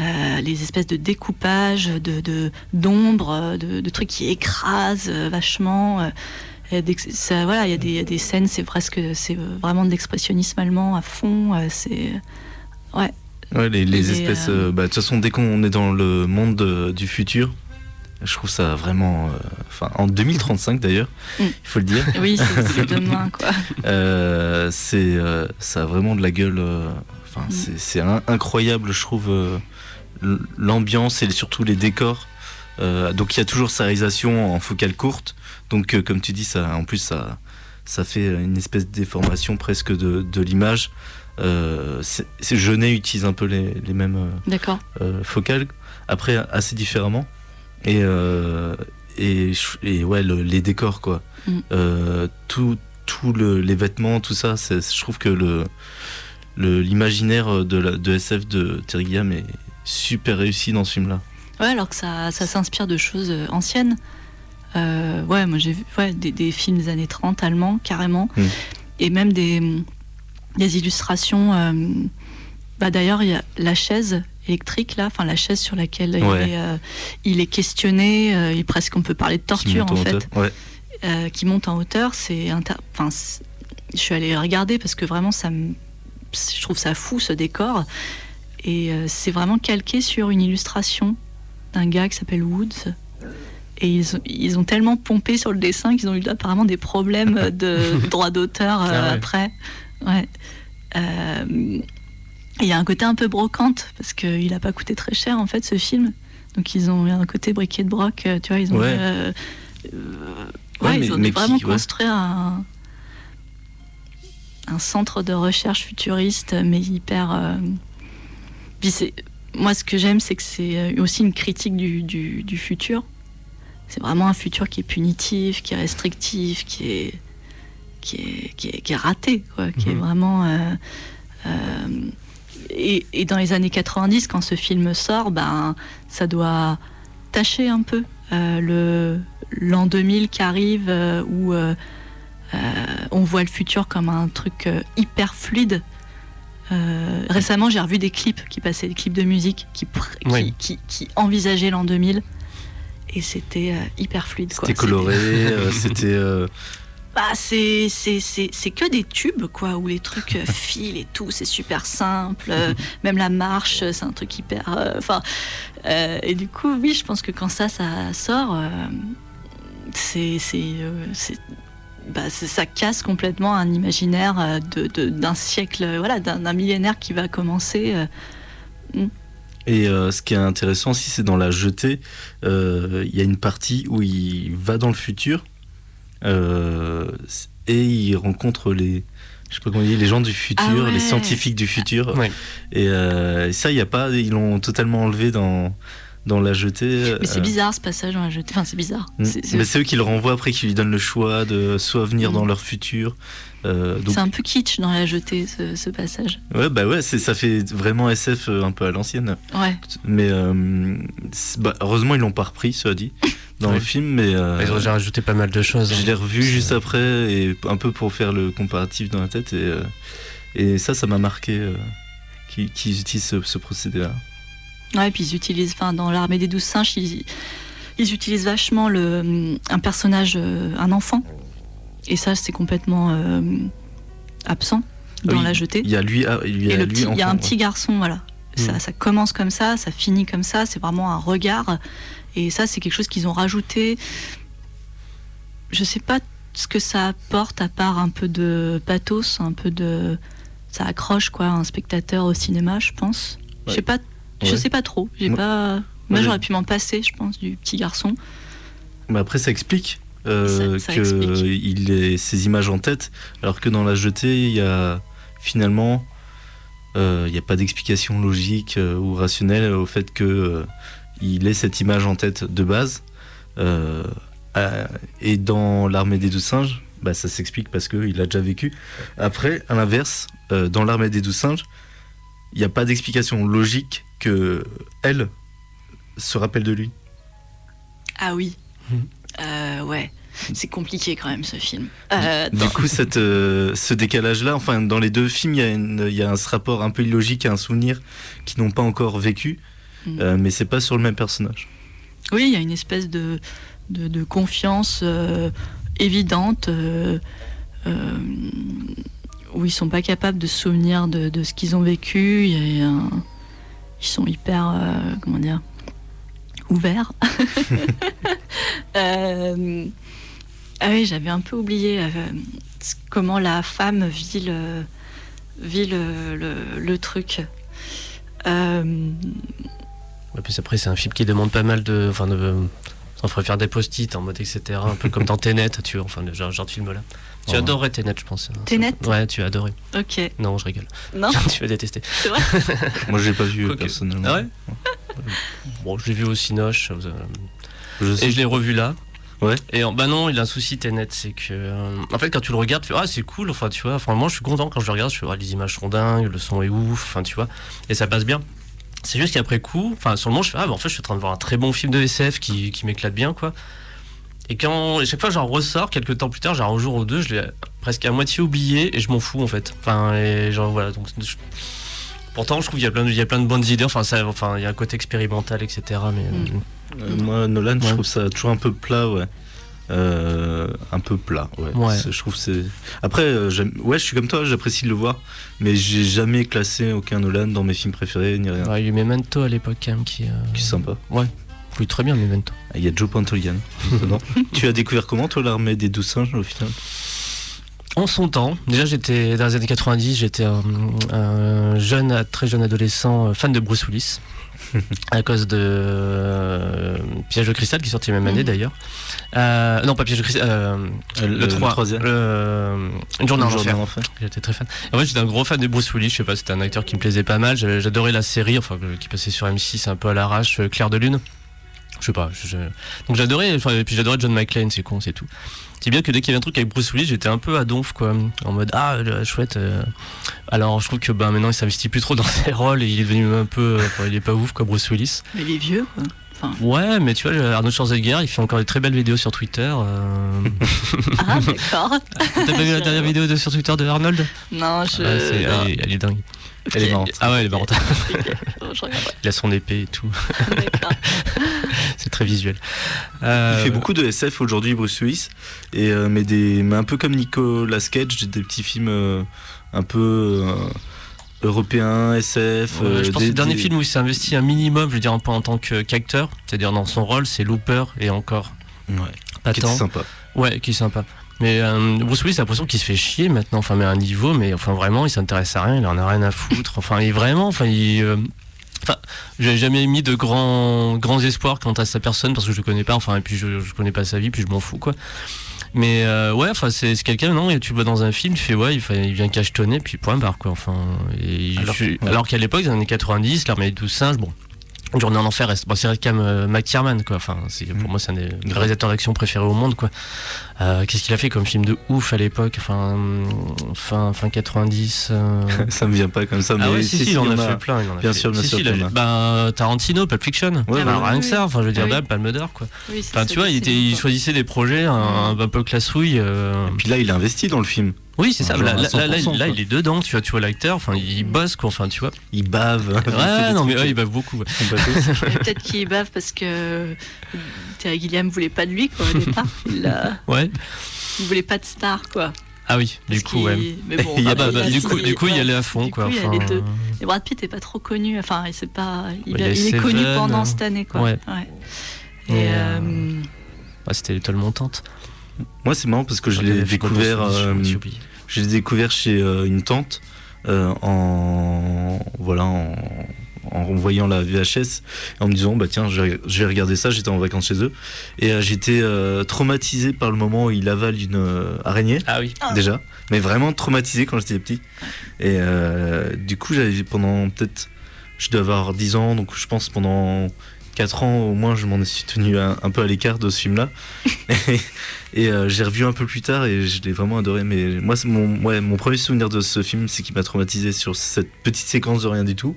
euh, les espèces de découpage, de d'ombre, de, trucs qui écrasent vachement. ça, voilà, il y, a des scènes, c'est presque, c'est vraiment de l'expressionnisme allemand à fond. c'est ouais. Ouais, les, espèces. Bah, de toute façon, dès qu'on est dans le monde du futur, je trouve ça vraiment. Euh, enfin, en 2035 d'ailleurs, mm. il faut le dire. Oui, c'est demain quoi. Euh, c'est, euh, ça a vraiment de la gueule. Enfin, mm. c'est incroyable, je trouve, l'ambiance et surtout les décors. donc il y a toujours sa réalisation en focale courte. Donc comme tu dis, ça, en plus ça, ça fait une espèce de déformation presque de, de l'image. c'est Jeunet utilise un peu les, les mêmes focales, après assez différemment. Et, euh, et, et, ouais, les décors, quoi. Mm. Euh, tout, tout le, les vêtements, tout ça, je trouve que le l'imaginaire de, de SF de Terry Gilliam est super réussi dans ce film-là. Ouais, alors que ça, ça s'inspire de choses euh, anciennes. ouais, moi j'ai vu ouais, des, des, films des années 30 allemands, carrément. Mm. Et même des, des illustrations. bah, D'ailleurs, il y a La chaise électrique là, enfin la chaise sur laquelle il, est, euh, il, est, questionné, euh, il presque on peut parler de torture en, fait, euh, qui monte en hauteur. C'est, enfin, je suis allée regarder parce que vraiment ça me, je trouve ça fou ce décor et c'est vraiment calqué sur une illustration d'un gars qui s'appelle Woods. Et ils, ils, ont tellement pompé sur le dessin qu'ils ont eu apparemment des problèmes de droit d'auteur ah après. Ouais. Il y a un côté un peu brocante, parce qu'il n'a pas coûté très cher, en fait, ce film. Donc, ils ont un côté briquet de broc, euh, tu vois, ils ont, ouais. Euh, euh, ils ont vraiment construit un, un centre de recherche futuriste, mais hyper. moi, ce que j'aime, c'est que c'est aussi une critique du, du, futur. C'est vraiment un futur qui est punitif, qui est restrictif, qui est, qui est, qui est, raté, quoi, qui est mhm. vraiment et, dans les années 90, quand ce film sort, ben, ça doit tâcher un peu euh, le l'an 2000 qui arrive euh, où euh, on voit le futur comme un truc hyper fluide. récemment, j'ai revu des clips qui passaient, des clips de musique qui, qui, qui, envisageaient l'an 2000 et c'était hyper fluide. C'était coloré, c'était bah, c'est, c'est, c'est, c'est que des tubes, quoi, où les trucs euh, filent et tout, c'est super simple. Euh, même la marche, c'est un truc hyper. Euh, enfin. et du coup, oui, je pense que quand ça, ça sort, c'est. c'est, bah, ça casse complètement un imaginaire de, d'un siècle, voilà, d'un, millénaire qui va commencer. Hmm. Et ce qui est intéressant aussi, c'est dans la jetée, il y a une partie où il va dans le futur euh, et il rencontre les, je sais pas comment dire, les gens du futur, ah les scientifiques du futur. Euh, et, ça, il y a pas, ils l'ont totalement enlevé dans dans la jetée. Mais c'est euh. bizarre ce passage dans la jetée. Enfin, c'est bizarre. Mm. Mais c'est eux qui le renvoient après, qui lui donnent le choix de soit venir dans mm. leur futur. C'est un peu kitsch dans la jetée ce, passage. Ouais, bah ouais, ça fait vraiment SF un peu à l'ancienne. Ouais. Mais bah, heureusement, ils l'ont pas repris, ça dit. dans le film, mais euh, ils ont déjà rajouté pas mal de choses. Je l'ai hein. revu juste après et un peu pour faire le comparatif dans la tête et, euh, et ça, ça m'a marqué euh, qu'ils utilisent ce, procédé-là. Ouais, et puis ils utilisent, enfin, dans l'armée des douze singes, ils, ils, utilisent vachement le, un personnage, un enfant, et ça, c'est complètement absent dans la jetée. Il y a lui, ah, il y a, lui il y a un petit garçon, voilà. Ça, hmm. ça, commence comme ça, ça finit comme ça, c'est vraiment un regard et ça, c'est quelque chose qu'ils ont rajouté. Je sais pas ce que ça apporte à part un peu de pathos, un peu de. Ça accroche quoi un spectateur au cinéma, je pense. Je sais pas, je sais pas trop. J'ai pas. Moi, j'aurais pu m'en passer, je pense, du petit garçon. Mais après, ça explique euh, qu'il ait ces images en tête, alors que dans la jetée, il y a finalement, euh, il n'y a pas d'explication logique euh, ou rationnelle au fait que il ait cette image en tête de base. Et dans l'armée des douze singes, bah, ça s'explique parce qu'il a déjà vécu. Après, à l'inverse, dans l'armée des douze singes, il n'y a pas d'explication logique que elle se rappelle de lui. Ah oui. Mmh. ouais. c'est compliqué quand même ce film. du coup, cette, ce décalage-là, enfin, dans les deux films, il y, a un, ce rapport un peu illogique à un souvenir qu'ils n'ont pas encore vécu, mm. mais c'est pas sur le même personnage. Oui, il y a une espèce de, de, confiance évidente où ils sont pas capables de se souvenir de, ce qu'ils ont vécu. Ils sont hyper, euh, comment dire, ouverts. Euh, ah oui, j'avais un peu oublié euh, comment la femme vit le, vit le, truc. puis après, c'est un film qui demande pas mal de. Enfin, de, on ferait faire des post-it en mode etc. Un peu comme dans Tenet, tu vois, enfin, le genre, genre de film là. Tu oh. adorais Tenet, je pense. Tenet Ouais, tu as adoré. Ok. Non, je rigole. Non Tu vas détester. C'est vrai Moi, je l'ai pas vu personnellement. Ah ouais Bon, je l'ai vu au Cinoche. Euh, et je l'ai revu là. Ouais. Et bah non, il a un souci Tenet, c'est que euh, en fait quand tu le regardes, tu fais ah c'est cool, enfin tu vois, enfin moi je suis content quand je le regarde, je fais ah, les images sont dingues, le son est ouf, enfin tu vois, et ça passe bien. C'est juste qu'après coup, enfin sur le moment je fais ah bah, en fait je suis en train de voir un très bon film de SF qui, qui m'éclate bien quoi. Et quand chaque fois j'en ressors, quelques temps plus tard, genre un jour ou deux, je l'ai presque à moitié oublié et je m'en fous en fait. Enfin, et genre voilà. Donc, Pourtant, je trouve qu'il y a plein de, il y a plein de bonnes idées. Enfin, ça, enfin, il y a un côté expérimental, etc. Mais mm. euh, moi, Nolan, je trouve ça toujours un peu plat, ouais. Euh, un peu plat, ouais. Je trouve c'est. Après, euh, ouais, je suis comme toi, j'apprécie de le voir, mais j'ai jamais classé aucun Nolan dans mes films préférés ni rien. Ouais, il y a eu Memento à l'époque quand même qui. Qui est sympa. Ouais. Oui, très bien, Memento. Ah, il y a Joe Pantolian. tu as découvert comment, toi, l'armée des douze singes, au final? En son temps, déjà j'étais dans les années 90, j'étais un, jeune, très jeune adolescent euh, fan de Bruce Willis. à cause de euh, Piège de cristal qui sortit la même année mhm. d'ailleurs. Euh, non, pas Piège de cristal, le, le, 3, troisième. Une journée en enfer. J'étais très fan. En fait, j'étais un gros fan de Bruce Willis. Je sais pas, c'était un acteur qui me plaisait pas mal. J'adorais la série, enfin qui passait sur M6 un peu à l'arrache, Claire de lune. Je sais pas. Donc j'adorais, et puis j'adorais John McClane, c'est con, c'est tout. C'est bien que dès qu'il y avait un truc avec Bruce Willis, j'étais un peu à donf, quoi. En mode, ah, chouette. Euh. Alors, je trouve que bah, maintenant, il s'investit plus trop dans ses rôles et il est devenu un peu. il est pas ouf, quoi, Bruce Willis. Mais il est vieux, quoi. Ouais, mais tu vois, Arnold Schwarzenegger, il fait encore des très belles vidéos sur Twitter. Euh. ah, d'accord. T'as pas vu la dernière vidéo de, sur Twitter de Arnold? Non, je. elle, est, dingue. Elle est marrante. Ah ouais, elle est marrante. il a son épée et tout. c'est très visuel. Euh, il fait beaucoup de SF aujourd'hui, Bruce Willis, et euh, mais des, mais un peu comme Nicolas Cage, des petits films euh, un peu européens, SF. je pense que le dernier film où il s'est investi un minimum, je veux dire un peu en tant qu'acteur, c'est-à-dire dans son rôle, c'est Looper et encore. Ouais. Pas qui est sympa. Ouais, qui est sympa. Mais Bruce Willis, j'ai l'impression qu'il se fait chier maintenant, enfin, mais à un niveau, mais enfin vraiment, il s'intéresse à rien, il en a rien à foutre. Enfin, il vraiment, enfin, il, Enfin, j'ai jamais mis de grands, grands espoirs quant à sa personne parce que je le connais pas. Enfin, et puis je, je connais pas sa vie, puis je m'en fous, quoi. Mais euh, ouais, enfin, c'est quelqu'un, non, et tu le vois dans un film, tu fais ouais, il, il vient cachetonner, puis point barre, quoi. Enfin, alors, qu'à l'époque, dans les années 90, l'armée des douze singes, bon, Journée en enfer, bon, c'est quand même euh, McTierman, quoi. Enfin, c'est, pour mm. moi, c'est un des réalisateurs d'action préférés au monde, quoi. Euh, qu'est-ce qu'il a fait comme film de ouf à l'époque, enfin, fin, fin 90 euh... Ça me vient pas comme ça, ah mais ouais, si, si, il en a, fait plein. Il en a bien sûr, bien sûr. Ben, Tarantino, Pulp Fiction. Ouais, ben, rien que ça, enfin, je veux dire, oui. Palme d'Or, quoi. enfin, tu vois, il, était, il choisissait des projets un, un peu classouille. Euh... Et puis là, il a investi dans le film. Oui, c'est ça. Là, là, il est dedans, tu vois, tu vois l'acteur, enfin, il bosse, quoi, enfin, tu vois. Il bave. Ouais, non, mais ouais, il bave beaucoup. Peut-être qu'il bave parce que Terry Gilliam voulait pas de lui, quoi, au départ. Il, ouais. il voulait pas de star, quoi. Ah oui, du coup, ouais. Mais bon, ah bah, bah, du coup, du coup, il y allait à fond, quoi. Coup, enfin... il y a les deux. Et Brad Pitt est pas trop connu. Enfin, il c'est pas. Il, bah, il est connu pendant cette année, quoi. Ouais. ouais. Et. Euh... Euh... Bah, C'était l'étoile montante. Moi, c'est marrant parce que je l'ai découvert. Euh, je l'ai découvert chez euh, une tante euh, en voilà en, en voyant la VHS en me disant bah tiens je vais, regarder ça j'étais en vacances chez eux. Et euh, j'étais traumatisé par le moment où il avale une araignée. Ah oui. Déjà. Mais vraiment traumatisé quand j'étais petit. Et du coup j'avais pendant peut-être je dois avoir 10 ans donc je pense pendant 4 ans au moins, je m'en suis tenu un, peu à l'écart de ce film-là. et, euh, j'ai revu un peu plus tard et je l'ai vraiment adoré. Mais moi, mon, ouais, mon premier souvenir de ce film, c'est qu'il m'a traumatisé sur cette petite séquence de rien du tout.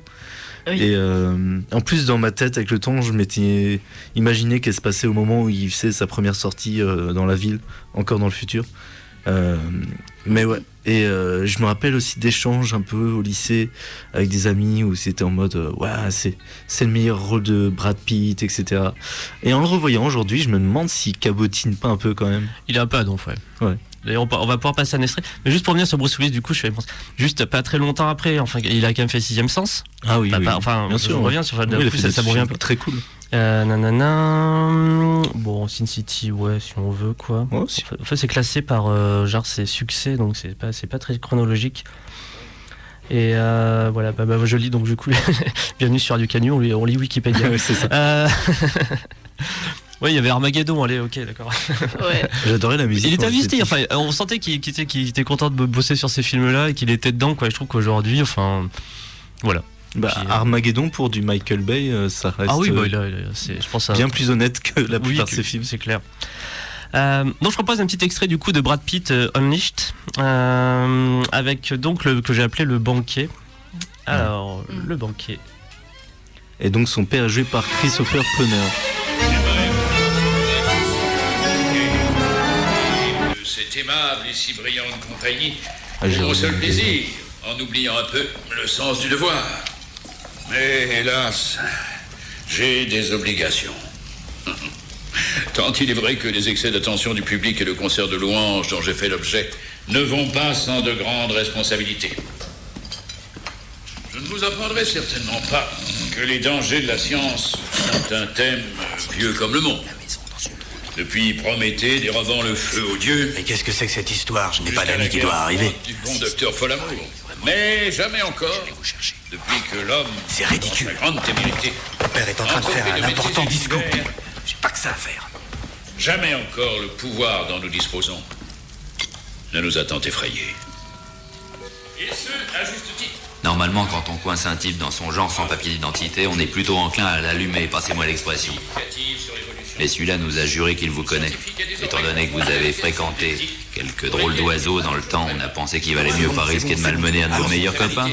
Et euh, en plus, dans ma tête, avec le temps, je m'étais imaginé qu'elle se passait au moment où il faisait sa première sortie euh, dans la ville, encore dans le futur. Mais ouais. Et je me rappelle aussi d'échanges un peu au lycée avec des amis où c'était en mode ouais, c'est, c'est le meilleur rôle de Brad Pitt, etc. Et en le revoyant aujourd'hui, je me demande s'il cabotine pas un peu quand même. Il est un peu à donf, ouais. ouais. D'ailleurs, on va pouvoir passer un extrait. Mais juste pour venir sur Bruce Willis, du coup, je fais juste pas très longtemps après. Enfin, il a quand même fait Sixième Sens. Ah oui. Bah, enfin, bien sûr. On revient sur oui, ça, ça me revient très cool. Euh, nanana. Bon, Sin City, ouais, si on veut, quoi. en fait, c'est classé par euh, genre ses succès, donc c'est pas, c'est pas très chronologique. Et euh, voilà, bah, bah, je lis donc du coup, bienvenue sur Radio Canu, on lit, on lit Wikipédia. c'est ça. Euh... Oui, il y avait Armageddon, allez, ok, d'accord. Ouais. J'adorais la musique. Il était investi, enfin, on sentait qu'il était, était, content de bosser sur ces films-là et qu'il était dedans, quoi. Je trouve qu'aujourd'hui, enfin, voilà. Bah, euh, Armageddon pour du Michael Bay, euh, ça reste ah oui, bah, je pense bien plus honnête que la plupart de ses films. C'est clair. Euh, donc je propose un petit extrait du coup de Brad Pitt Unleashed avec donc le que j'ai appelé le banquier. Alors mm. le banquier. Et donc son père est joué par Christopher Plummer. Cette aimable et si brillante compagnie ah, mon seul plaisir, en oubliant un peu le sens du devoir. Mais hélas, j'ai des obligations. Tant il est vrai que les excès d'attention du public et le concert de louanges dont j'ai fait l'objet ne vont pas sans de grandes responsabilités. Je ne vous apprendrai certainement pas que les dangers de la science sont un thème vieux comme le monde. Depuis Prométhée dérobant le feu aux dieux. Mais qu'est-ce que c'est que cette histoire Je n'ai pas d'amis qui doit arriver. Du bon docteur Folamour. Mais jamais encore. Depuis que l'homme. C'est ridicule. Sa grande témérité. Mon père est en train de faire un important discours. J'ai pas que ça à faire. Jamais encore le pouvoir dont nous disposons ne nous a tant effrayés. Et ce, à juste titre. Normalement, quand on coince un type dans son genre sans papier d'identité, on est plutôt enclin à l'allumer, passez-moi l'expression. Mais celui-là nous a juré qu'il vous connaît. Étant donné que vous avez fréquenté quelques drôles d'oiseaux dans le temps, on a pensé qu'il valait mieux pas risquer de malmener un de vos meilleurs copains.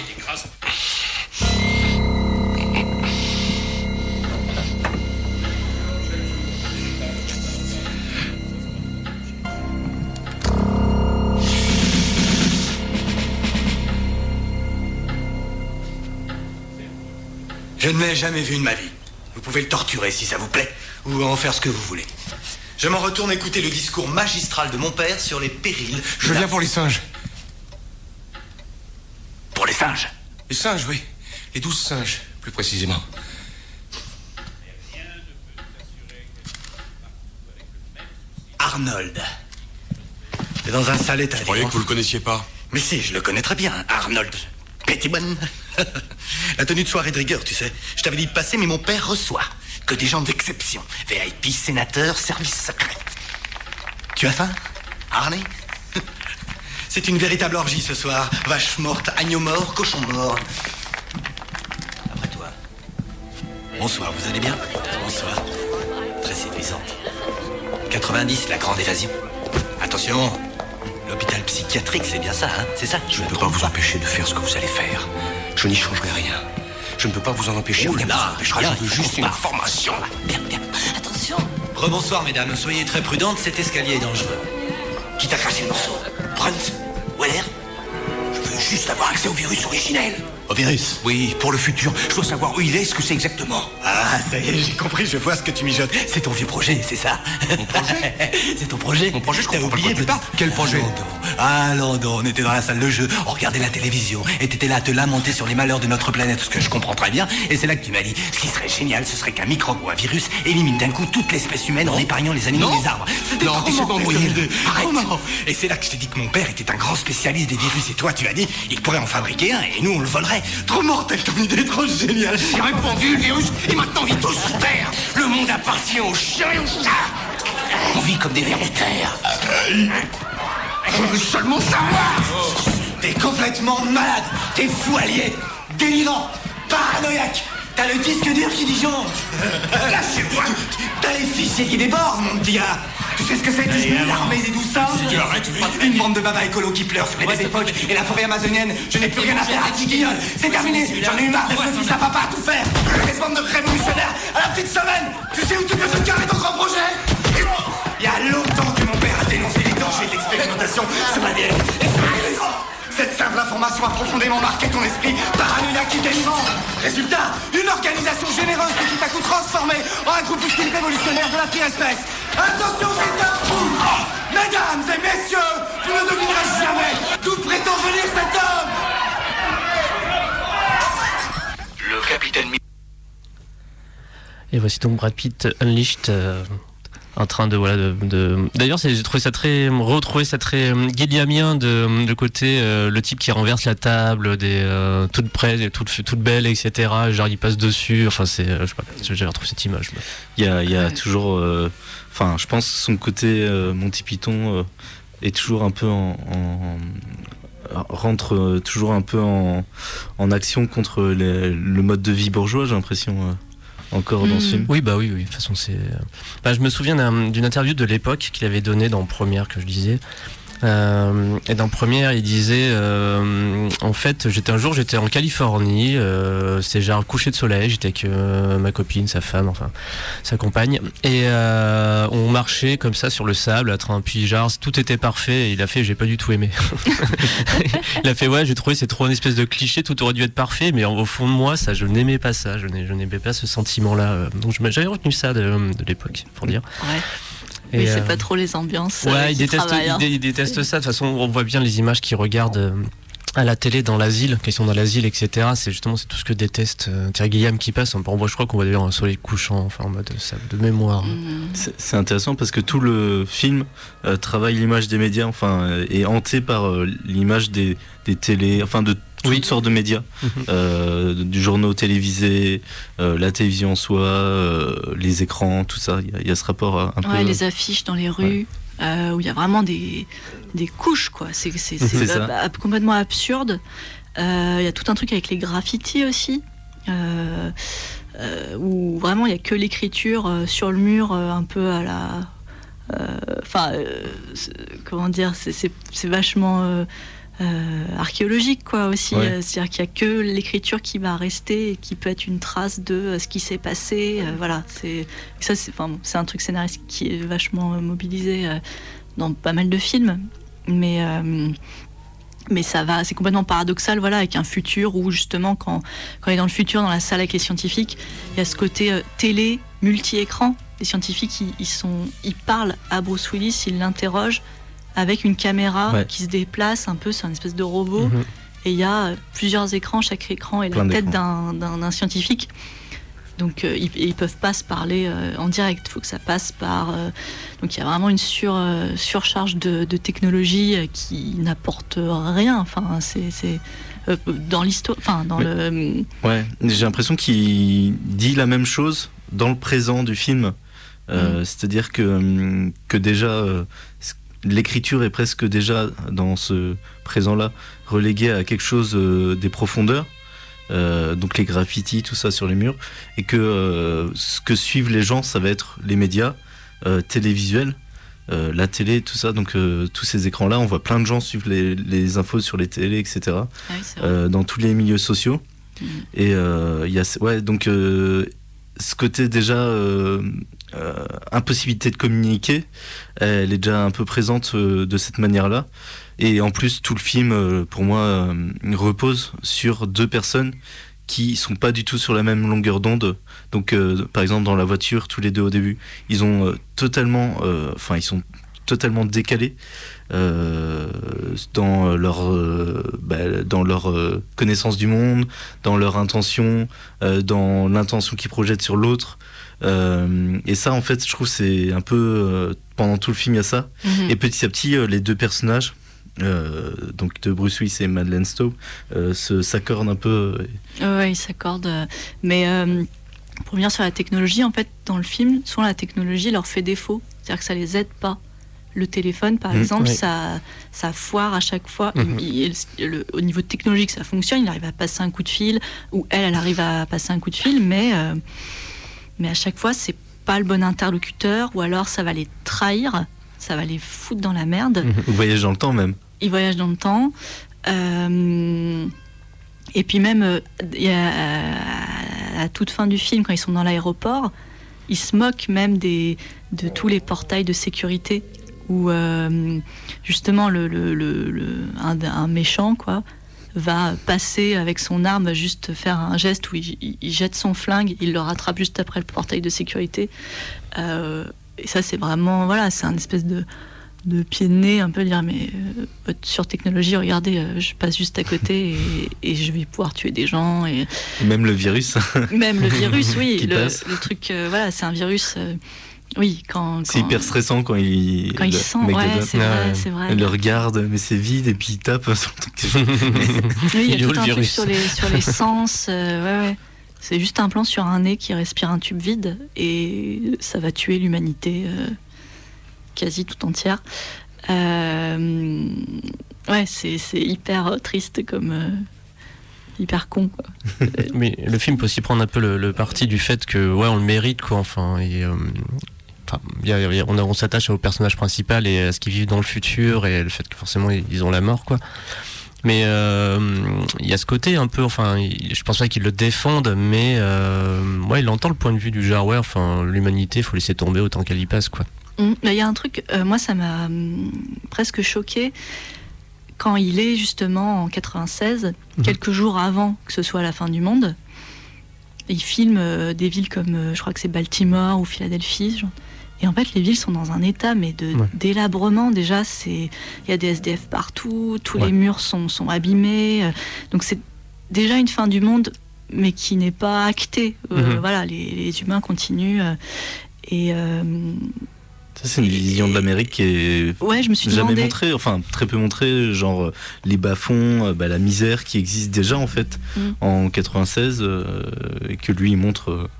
Je ne l'ai jamais vu de ma vie. Vous pouvez le torturer si ça vous plaît ou en faire ce que vous voulez. Je m'en retourne écouter le discours magistral de mon père sur les périls. Je viens pour les singes. Pour les singes Les singes, oui. Les douze singes, plus précisément. Arnold. C'est dans un sale état. Je croyais que vous le connaissiez pas. Mais si, je le connais très bien, Arnold. Pettibone. La tenue de soirée de rigueur, tu sais. Je t'avais dit de passer, mais mon père reçoit que des gens d'exception. VIP, sénateur, service secret. Tu as faim, Arnie C'est une véritable orgie ce soir. Vache morte, agneau mort, cochon mort. Après toi. Bonsoir, vous allez bien? Bonsoir. Très séduisante. 90, la grande évasion. Attention, l'hôpital psychiatrique, c'est bien ça, hein C'est ça? Je ne peux pas vous empêcher de faire ce que vous allez faire. Je n'y changerai rien. Je ne peux pas vous en empêcher. Oula, là, je veux juste une information. Bien, bien. Attention. Rebonsoir, mesdames. Soyez très prudentes, cet escalier est dangereux. Qui t'a craché le morceau Brunt Weller Je veux juste avoir accès au virus originel. Au virus Oui, pour le futur. Je dois savoir où il est, ce que c'est exactement. Ah, ça y est, j'ai compris, je vois ce que tu mijotes. C'est ton vieux projet, c'est ça. Mon projet C'est ton projet. Mon projet, je comprends oublié pas. Quel projet Ah, non, on était dans la salle de jeu, on regardait la télévision, et t'étais là à te lamenter sur les malheurs de notre planète, ce que je comprends très bien, et c'est là que tu m'as dit, ce qui serait génial, ce serait qu'un microbe ou un virus élimine d'un coup toute l'espèce humaine en épargnant les animaux et les arbres. C'était trop Arrête. Et c'est là que je t'ai dit que mon père était un grand spécialiste des virus, et toi, tu as dit, il pourrait en fabriquer un, et nous, on le volerait. Trop mortel ton idée trop géniale. J'ai répondu, le virus, et maintenant vit tous sur Terre. Le monde appartient aux chiens et aux chats. On vit comme des vers de terre. Veux seulement savoir. T'es complètement malade. T'es fou allié. Délirant. Paranoïaque. T'as le disque dur qui disjoncte. Lâchez-moi. T'as les fichiers qui débordent, mon petit gars. Tu sais ce que c'est L'armée des douze singes Une bande de baba écolo qui pleure sur les époques et la forêt amazonienne. Je n'ai plus rien à faire à qui guignol. C'est terminé. J'en ai eu marre d'être le fils à papa à tout faire. Cette bande de révolutionnaires à la petite semaine. Tu sais où tu peux te carrer ton grand projet? Il y a longtemps que mon père a dénoncé les dangers de l'expérimentation information a profondément marqué ton esprit paranoïaque et délirant. Résultat, une organisation généreuse qui tout à coup transformée en un groupuscule révolutionnaire de la pire espèce. Attention, c'est un fou Mesdames et messieurs, vous ne devinerez jamais d'où prétend venir cet homme Le capitaine... Et voici donc Brad Pitt Unleashed. Euh, en train de voilà de, d'ailleurs j'ai trouvé ça très retrouvé ça très euh, guilliamien de, le côté euh, le type qui renverse la table des euh, toute près toute toute belle etc genre il passe dessus enfin c'est je sais pas j'ai retrouvé cette image il y a, il y a toujours enfin je pense son côté Monty Python est toujours un peu en, rentre toujours un peu en, en action contre le mode de vie bourgeois j'ai l'impression encore dans ce hmm. film? Oui, bah oui, oui. De toute façon, c'est. Bah, je me souviens d'une interview de l'époque qu'il avait donnée dans Première que je disais. Euh, et dans première, il disait, euh, en fait, j'étais un jour, j'étais en Californie, euh, c'est genre coucher de soleil, j'étais avec euh, ma copine, sa femme, enfin sa compagne, et on marchait comme ça sur le sable, à train, puis genre tout était parfait. Et il a fait, j'ai pas du tout aimé. il a fait, ouais, j'ai trouvé c'est trop une espèce de cliché, tout aurait dû être parfait, mais au fond de moi, ça, je n'aimais pas ça, je n'aimais pas ce sentiment-là. Donc j'avais retenu ça de, de l'époque, pour dire. Ouais. Mais c'est euh, pas trop les ambiances. Ouais, euh, il déteste, hein. il, déteste ça. De toute façon, on voit bien les images qu'ils regardent euh, à la télé dans l'asile, qu'ils sont dans l'asile, etc. C'est justement c'est tout ce que déteste Thierry Guillaume qui passe. On voit, je crois qu'on va d'ailleurs un soleil couchant, enfin en mode de mémoire. Mm. C'est intéressant parce que tout le film travaille l'image des médias, enfin est hanté par l'image des, des télés, enfin de toutes sortes de médias, mhm. euh, du journaux télévisés, euh, la télévision en soi, euh, les écrans, tout ça. Il y, a ce rapport un peu. Les affiches dans les rues. où il y a vraiment des, des couches, quoi. C'est complètement absurde. Il y a tout un truc avec les graffitis aussi. où vraiment il n'y a que l'écriture sur le mur, un peu à la. Enfin, comment dire, c'est vachement archéologique quoi aussi. Euh, c'est-à-dire qu'il n'y a que l'écriture qui va rester et qui peut être une trace de euh, ce qui s'est passé. voilà, c'est ça, c'est enfin, un truc scénariste qui est vachement mobilisé dans pas mal de films, mais mais ça va, c'est complètement paradoxal, voilà, avec un futur où justement, quand, quand on est dans le futur, dans la salle avec les scientifiques, il y a ce côté télé, multi-écran. Les scientifiques, ils, ils, sont, ils parlent à Bruce Willis, ils l'interrogent, avec une caméra qui se déplace un peu, c'est un espèce de robot. Mhm. Et il y a plusieurs écrans, chaque écran est la tête d'un scientifique. Donc euh, ils, ne peuvent pas se parler euh, en direct, il faut que ça passe par... Euh, donc il y a vraiment une sur, surcharge de, technologie qui n'apporte rien. Enfin, c'est dans l'histoire... Enfin, dans le... Ouais, j'ai l'impression qu'il dit la même chose dans le présent du film. Mm. C'est-à-dire que, que déjà, l'écriture est presque déjà dans ce présent-là reléguée à quelque chose euh, des profondeurs. Euh, donc les graffitis, tout ça sur les murs, et que euh, ce que suivent les gens, ça va être les médias télévisuels, la télé, tout ça. Donc tous ces écrans-là, on voit plein de gens suivre les, infos sur les télés, etc. Ah dans tous les milieux sociaux. Mm. Et il y a, ouais, donc ce côté déjà impossibilité de communiquer, elle est déjà un peu présente euh, de cette manière-là. Et en plus, tout le film, euh, pour moi, repose sur deux personnes qui sont pas du tout sur la même longueur d'onde. Donc, par exemple, dans la voiture, tous les deux au début, ils ont totalement, enfin, ils sont totalement décalés dans leur bah, dans leur connaissance du monde, dans leur intention, dans l'intention qu'ils projettent sur l'autre. Euh, et ça, en fait, je trouve c'est un peu euh, pendant tout le film il y a ça. Mhm. Et petit à petit, euh, les deux personnages, donc de Bruce Willis et Madeleine Stowe, s'accordent un peu. Oui, ils s'accordent. Mais pour revenir sur la technologie, en fait, dans le film, souvent la technologie leur fait défaut, c'est-à-dire que ça les aide pas. Le téléphone, par mhm. exemple, ça, ça foire à chaque fois. Mhm. au niveau technologique, ça fonctionne. Il arrive à passer un coup de fil, ou elle, elle arrive à passer un coup de fil, mais mais à chaque fois, c'est pas le bon interlocuteur, ou alors ça va les trahir, ça va les foutre dans la merde. Ils voyagent dans le temps même. Ils voyagent dans le temps. Euh, et puis même, euh, à la toute fin du film, quand ils sont dans l'aéroport, ils se moquent même des, de tous les portails de sécurité où euh, justement le, un, méchant quoi va passer avec son arme, juste faire un geste où il, jette son flingue, il le rattrape juste après le portail de sécurité. Euh, et ça, c'est vraiment, voilà, c'est un espèce de, de pied de nez, un peu dire, mais euh, votre surtechnologie, regardez, euh, je passe juste à côté et, je vais pouvoir tuer des gens. Et... Même le virus. Même le virus, oui. le, truc, voilà, c'est un virus. Oui, quand, c'est hyper stressant quand il quand il sent, ouais, c'est vrai, c'est vrai. Il le regarde, mais c'est vide et puis il tape sur le truc. oui, il y a tout un truc sur les sur les sens, euh, ouais, ouais. C'est juste un plan sur un nez qui respire un tube vide et ça va tuer l'humanité euh, quasi tout entière. Euh, ouais, c'est hyper triste comme hyper con. Mais le film peut aussi prendre un peu le, parti du fait que ouais on le mérite quoi. Enfin et, on, s'attache au personnage principal et à ce qu'ils vivent dans le futur et le fait que forcément ils ont la mort, quoi. Mais euh, il y a ce côté un peu, enfin, je pense pas qu'ils le défendent, mais euh, il entend le point de vue du ouais, enfin, l'humanité, faut laisser tomber autant qu'elle y passe, quoi. Mmh. Il y a un truc, euh, moi, ça m'a hum, presque choqué quand il est justement en 96, mmh. quelques jours avant que ce soit la fin du monde. Il filme des villes comme, je crois que c'est Baltimore ou Philadelphie. Genre, et en fait, les villes sont dans un état mais de délabrement. Déjà, c'est il y a des SDF partout, tous les murs sont, sont abîmés. Euh, donc c'est déjà une fin du monde, mais qui n'est pas actée. Euh, mhm. Voilà, les, humains continuent. Euh, et ça, c'est une vision de l'Amérique qui est ouais, je me suis jamais montrée, enfin très peu montrée, genre les bas-fonds, bah, la misère qui existe déjà en fait mm. en 96 et que lui il montre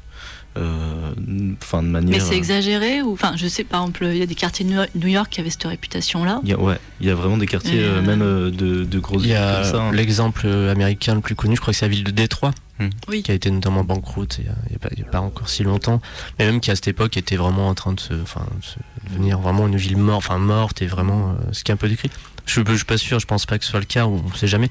euh, de manière. Mais c'est euh, exagéré ou enfin je sais par exemple il y a des quartiers de New York qui avaient cette réputation là. Il y a, ouais, il y a vraiment des quartiers euh, même de, de grosses villes comme ça. Hein. L'exemple américain le plus connu, je crois que c'est la ville de Détroit. Hmm. qui a été notamment banqueroute il n'y a, pas encore si longtemps, mais même qui à cette époque était vraiment en train de se, enfin, devenir vraiment une ville morte, enfin morte et vraiment ce qui est un peu décrit. Je, je suis pas sûr, je pense pas que ce soit le cas, on ne sait jamais.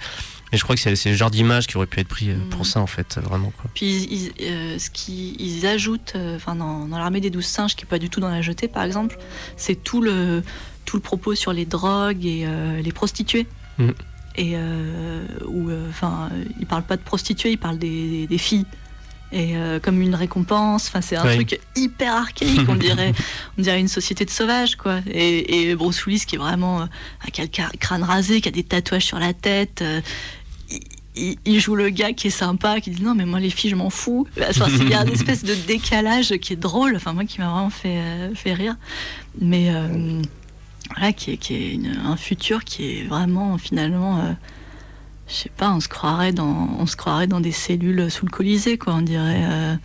Et je crois que c'est le genre d'image qui aurait pu être pris euh, pour mm. ça, en fait, vraiment. Quoi. Puis ils, euh, ce qu'ils ajoutent euh, enfin dans, l'armée des douze singes, qui n'est pas du tout dans la jetée, par exemple, c'est tout le, tout le propos sur les drogues et les prostituées. Mm. Et enfin, ils parlent pas de prostituées, ils parlent des, des filles et comme une récompense. Enfin, c'est un truc hyper archaïque, on dirait, on dirait une société de sauvages, quoi. Et, et Bruce Willis qui est vraiment un crâne rasé, qui a des tatouages sur la tête, il, joue le gars qui est sympa, qui dit non mais moi les filles je m'en fous. il y a une espèce de décalage qui est drôle, enfin moi qui m'a vraiment fait, euh, fait rire. Mais euh, voilà, qui est, qui est un futur qui est vraiment finalement, euh, je sais pas, on se croirait dans, on se croirait dans des cellules sous le Colisée quoi, on dirait.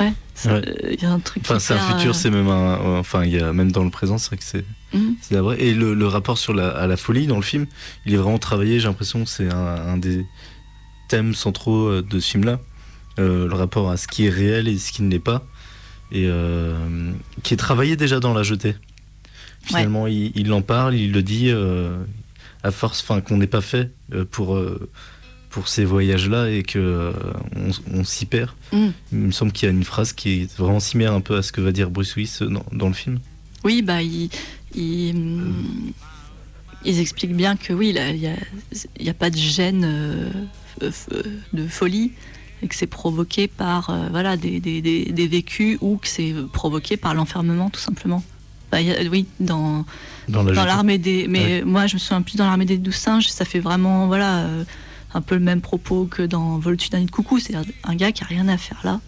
ouais, il y a un truc. Enfin, c'est un futur, c'est même un, enfin il y a même dans le présent, c'est vrai que c'est Mhm. C'est vrai. Et le, rapport sur la, à la folie dans le film, il est vraiment travaillé. J'ai l'impression que c'est un, des thèmes centraux euh, de ce film-là. Euh, le rapport à ce qui est réel et ce qui ne l'est pas. Et euh, qui est travaillé déjà dans La Jetée. Finalement, il, en parle, il le dit à force enfin, qu'on n'est pas fait pour, pour ces voyages-là et qu'on on, s'y perd. Mhm. Il me semble qu'il y a une phrase qui est vraiment similaire un peu à ce que va dire Bruce Willis dans, dans le film. Oui, bah, il, ils, expliquent bien que oui, il n'y a, pas de gêne euh, de folie et que c'est provoqué par euh, voilà, des, vécus ou que c'est provoqué par l'enfermement tout simplement. Bah, oui, dans, dans l'armée des. Mais moi, je me souviens plus dans l'armée des douze singes, ça fait vraiment voilà, euh, un peu le même propos que dans Voltudani de Coucou. C'est un gars qui a rien à faire là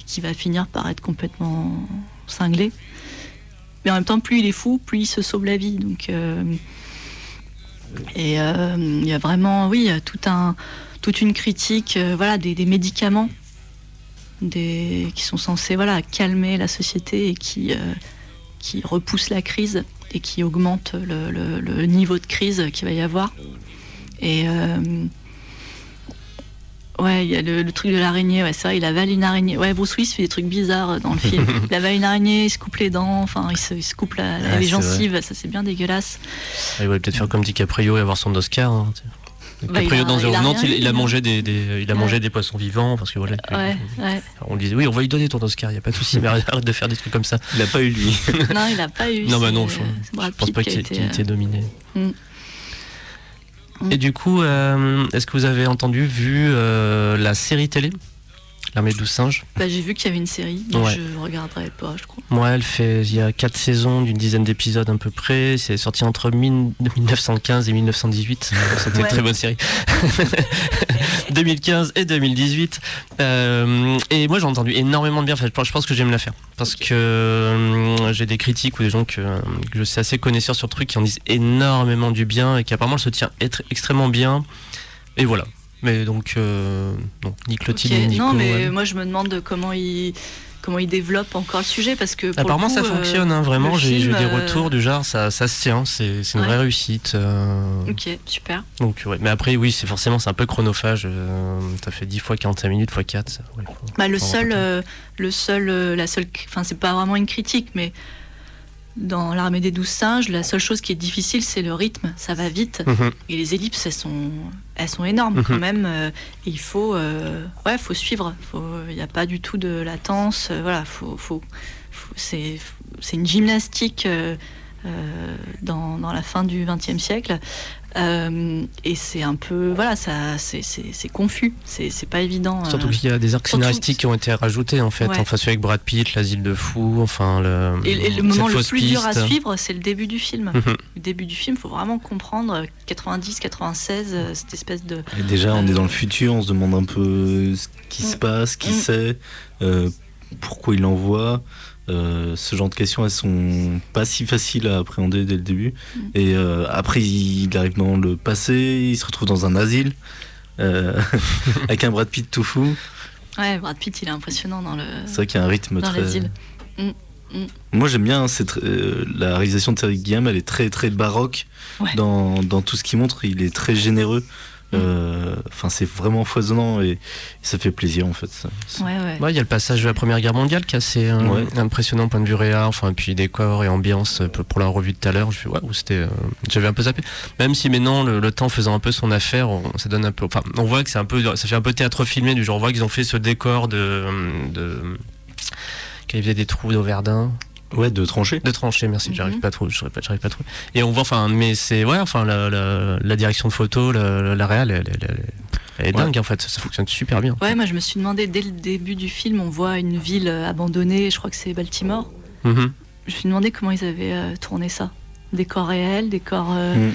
et qui va finir par être complètement cinglé. Mais en même temps, plus il est fou, plus il se sauve la vie. Donc, euh, et euh, il y a vraiment, oui, tout un, toute une critique, voilà, des, médicaments, des, qui sont censés, voilà, calmer la société et qui, qui repoussent la crise et qui augmentent le, niveau de crise qu'il va y avoir. Et Ouais, il y a le, truc de l'araignée, ouais, c'est vrai, il avale une araignée. Ouais, Bruce Willis fait des trucs bizarres dans le film. il avale une araignée, il se coupe les dents, enfin, il se, il se coupe la, les gencives, ça c'est bien dégueulasse. il va peut-être faire comme DiCaprio et avoir son Oscar. Hein, bah, DiCaprio dans The il, il, a mangé des, il a mangé des poissons vivants parce que voilà. Ouais, ouais. On disait oui, on va lui donner ton Oscar, il y a pas de souci, mais arrête de faire des trucs comme ça. Il a pas eu lui. non, il a pas eu. Non, bah non, je, je pense pas qu'il ait été dominé. Mm. Et du coup, euh, est-ce que vous avez entendu, vu euh, la série télé? L'armée de douze singes bah, J'ai vu qu'il y avait une série, mais je regarderai pas, je crois. Moi, elle fait, il y a quatre saisons d'une dizaine d'épisodes à peu près. C'est sorti entre 1915 et 1918. C'était une très bonne série. 2015 et 2018. Euh, et moi, j'ai entendu énormément de bien. je pense que j'aime la faire. Parce que euh, j'ai des critiques ou des gens que, je sais assez connaisseurs sur le truc qui en disent énormément du bien et qui apparemment se tient être extrêmement bien. Et voilà. Mais donc, euh, non, ni Clotilde ni Nico. Non, mais moi je me demande comment il comment il développe encore le sujet parce que apparemment ça fonctionne hein, vraiment j'ai eu des euh, retours du genre ça, ça se tient c'est une vraie réussite euh. ok super donc ouais mais après oui c'est forcément c'est un peu chronophage t'as fait 10 fois 45 minutes fois 4 bah, le seul le seul la seule enfin c'est pas vraiment une critique mais dans l'armée des douze singes, la seule chose qui est difficile, c'est le rythme. Ça va vite. Mhm. Et les ellipses, elles sont, elles sont énormes quand mhm. même. Euh, il faut, euh, ouais, faut suivre. Il n'y a pas du tout de latence. Euh, voilà, faut, faut, c'est une gymnastique dans, dans, la fin du XXe siècle. Euh, et c'est un peu, voilà, ça, c'est confus, c'est pas évident. Surtout euh, qu'il y a des arcs scénaristiques qui ont été rajoutés en fait, enfin celui avec Brad Pitt, l'asile de fou, enfin le. Et, le moment le plus dur à suivre, c'est le début du film. Mhm. Le début du film, il faut vraiment comprendre 90, 96, euh, cette espèce de. Et déjà, on est dans le futur, on se demande un peu ce qui se mm. passe, qui mm. sait, pourquoi il l'envoie. Euh, ce genre de questions, elles sont pas si faciles à appréhender dès le début. Mm. Et euh, après, il arrive dans le passé, il se retrouve dans un asile euh, avec un Brad Pitt tout fou. Ouais, Brad Pitt, il est impressionnant dans le. C'est vrai qu'il y a un rythme dans très. Mm, mm. Moi, j'aime bien la réalisation de Terry Guillaume. Elle est très très baroque dans, dans, tout ce qu'il montre. Il est très généreux. Euh, enfin, c'est vraiment foisonnant et, ça fait plaisir en fait. Ouais, il y a le passage de la Première Guerre mondiale qui est assez euh, impressionnant point de vue réa, enfin, puis décor et ambiance euh, pour la revue de tout à l'heure. Je c'était, j'avais un peu zappé. Même si maintenant le, temps faisant un peu son affaire, on, ça donne un peu, enfin, on voit que c'est un peu, ça fait un peu théâtre filmé du genre, on voit qu'ils ont fait ce décor de, de, qu'il y avait des trous d'Auverdin. Ouais, de trancher. De trancher, merci. J'arrive mhm. pas trop. J'arrive pas, pas trop. Et on voit, enfin, mais c'est ouais, enfin, la, la, direction de photo, la, la réal, elle, est dingue en fait. Ça, fonctionne super bien. Ouais, moi je me suis demandé dès le début du film, on voit une ville abandonnée. Je crois que c'est Baltimore. Mhm. Je me suis demandé comment ils avaient euh, tourné ça. Décor réel, décor. Euh,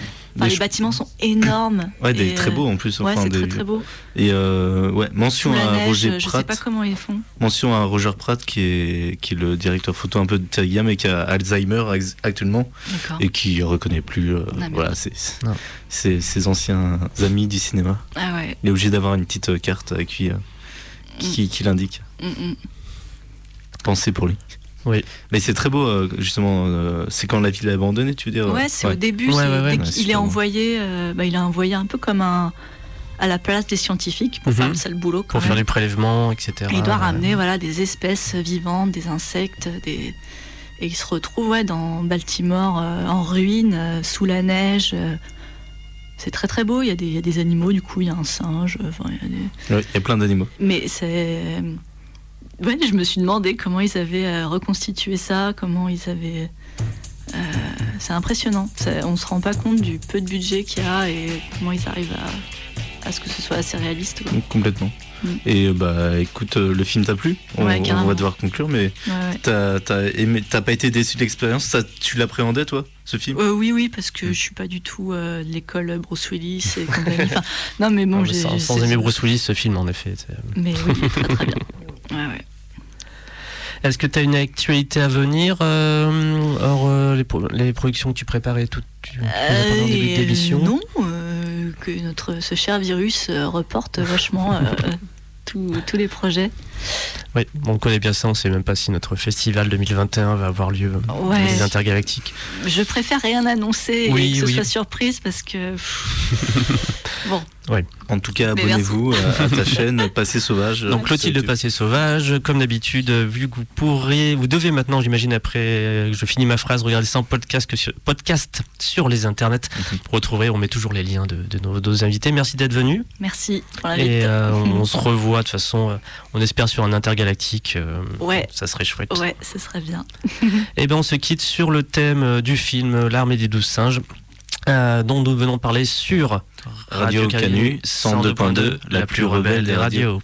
les bâtiments sont énormes. Ouais, des très beaux en plus. Ouais, c'est très très beau. Et euh, ouais, mention à Roger Pratt. Je sais pas comment ils font. Mention à Roger Pratt qui est qui est le directeur photo un peu de Terry mais qui a Alzheimer actuellement et qui reconnaît plus. Euh, ah, voilà, c'est ses anciens amis du cinéma. Ah ouais. Il est obligé d'avoir une petite euh, carte avec lui qui, mm. qui l'indique. Mm, mm. Pensez pour lui. Oui. Mais c'est très beau, euh, justement. Euh, c'est quand la ville est abandonnée, tu veux dire Ouais, c'est au début. il est envoyé, euh, bah, il a envoyé un peu comme un à la place des scientifiques pour faire mhm. le sale boulot. pour faire du prélèvement, etc. il doit ramener voilà, des espèces vivantes, des insectes, des... et il se retrouve ouais, dans Baltimore en ruine, sous la neige. c'est très très beau, il y, a des, il y, a des, animaux, du coup il y a un singe. il, y a des... il y a plein d'animaux. Mais c'est ouais, je me suis demandé comment ils avaient euh, reconstitué ça, comment ils avaient. Euh, c'est impressionnant. on se rend pas compte du peu de budget qu'il y a et comment ils arrivent à, à ce que ce soit assez réaliste. Complètement. Mm. Et bah écoute, euh, le film t'a plu? On, va devoir conclure, mais t'as pas été déçu de l'expérience? Tu l'appréhendais toi, ce film? Oui, oui, parce que mm. je suis pas du tout de l'école Bruce Willis et non, mais bon, sans, sans aimer Bruce Willis, ce film en effet. Mais oui, très très bien. Ouais, ouais. Est-ce que tu as une actualité à venir euh, hors euh, les, productions que tu préparais toutes euh, début d'émission? Non, que notre ce cher virus reporte vachement tous les projets. Oui, on connaît bien ça, on ne sait même pas si notre festival 2021 va avoir lieu ouais. les intergalactiques. Je préfère rien annoncer et que ce soit surprise parce que. bon. Ouais. En tout cas, abonnez-vous à, ta chaîne Passé Sauvage. Donc Clotilde Passé Sauvage, comme d'habitude, vu que vous pourrez, vous devez maintenant, j'imagine après, je finis ma phrase, regarder ça en podcast, sur, podcast sur les internets. Mhm. Pour retrouver, on met toujours les liens de, nos, invités. Merci d'être venu. Merci pour Et euh, on, se revoit de toute façon, euh, on espère sur un intergalactique. Euh, ouais. Ça serait chouette. Ouais, ce serait bien. Et eh bien on se quitte sur le thème du film L'armée des douze singes. dont nous venons parler sur Radio, Canu 102.2, la plus rebelle des radios.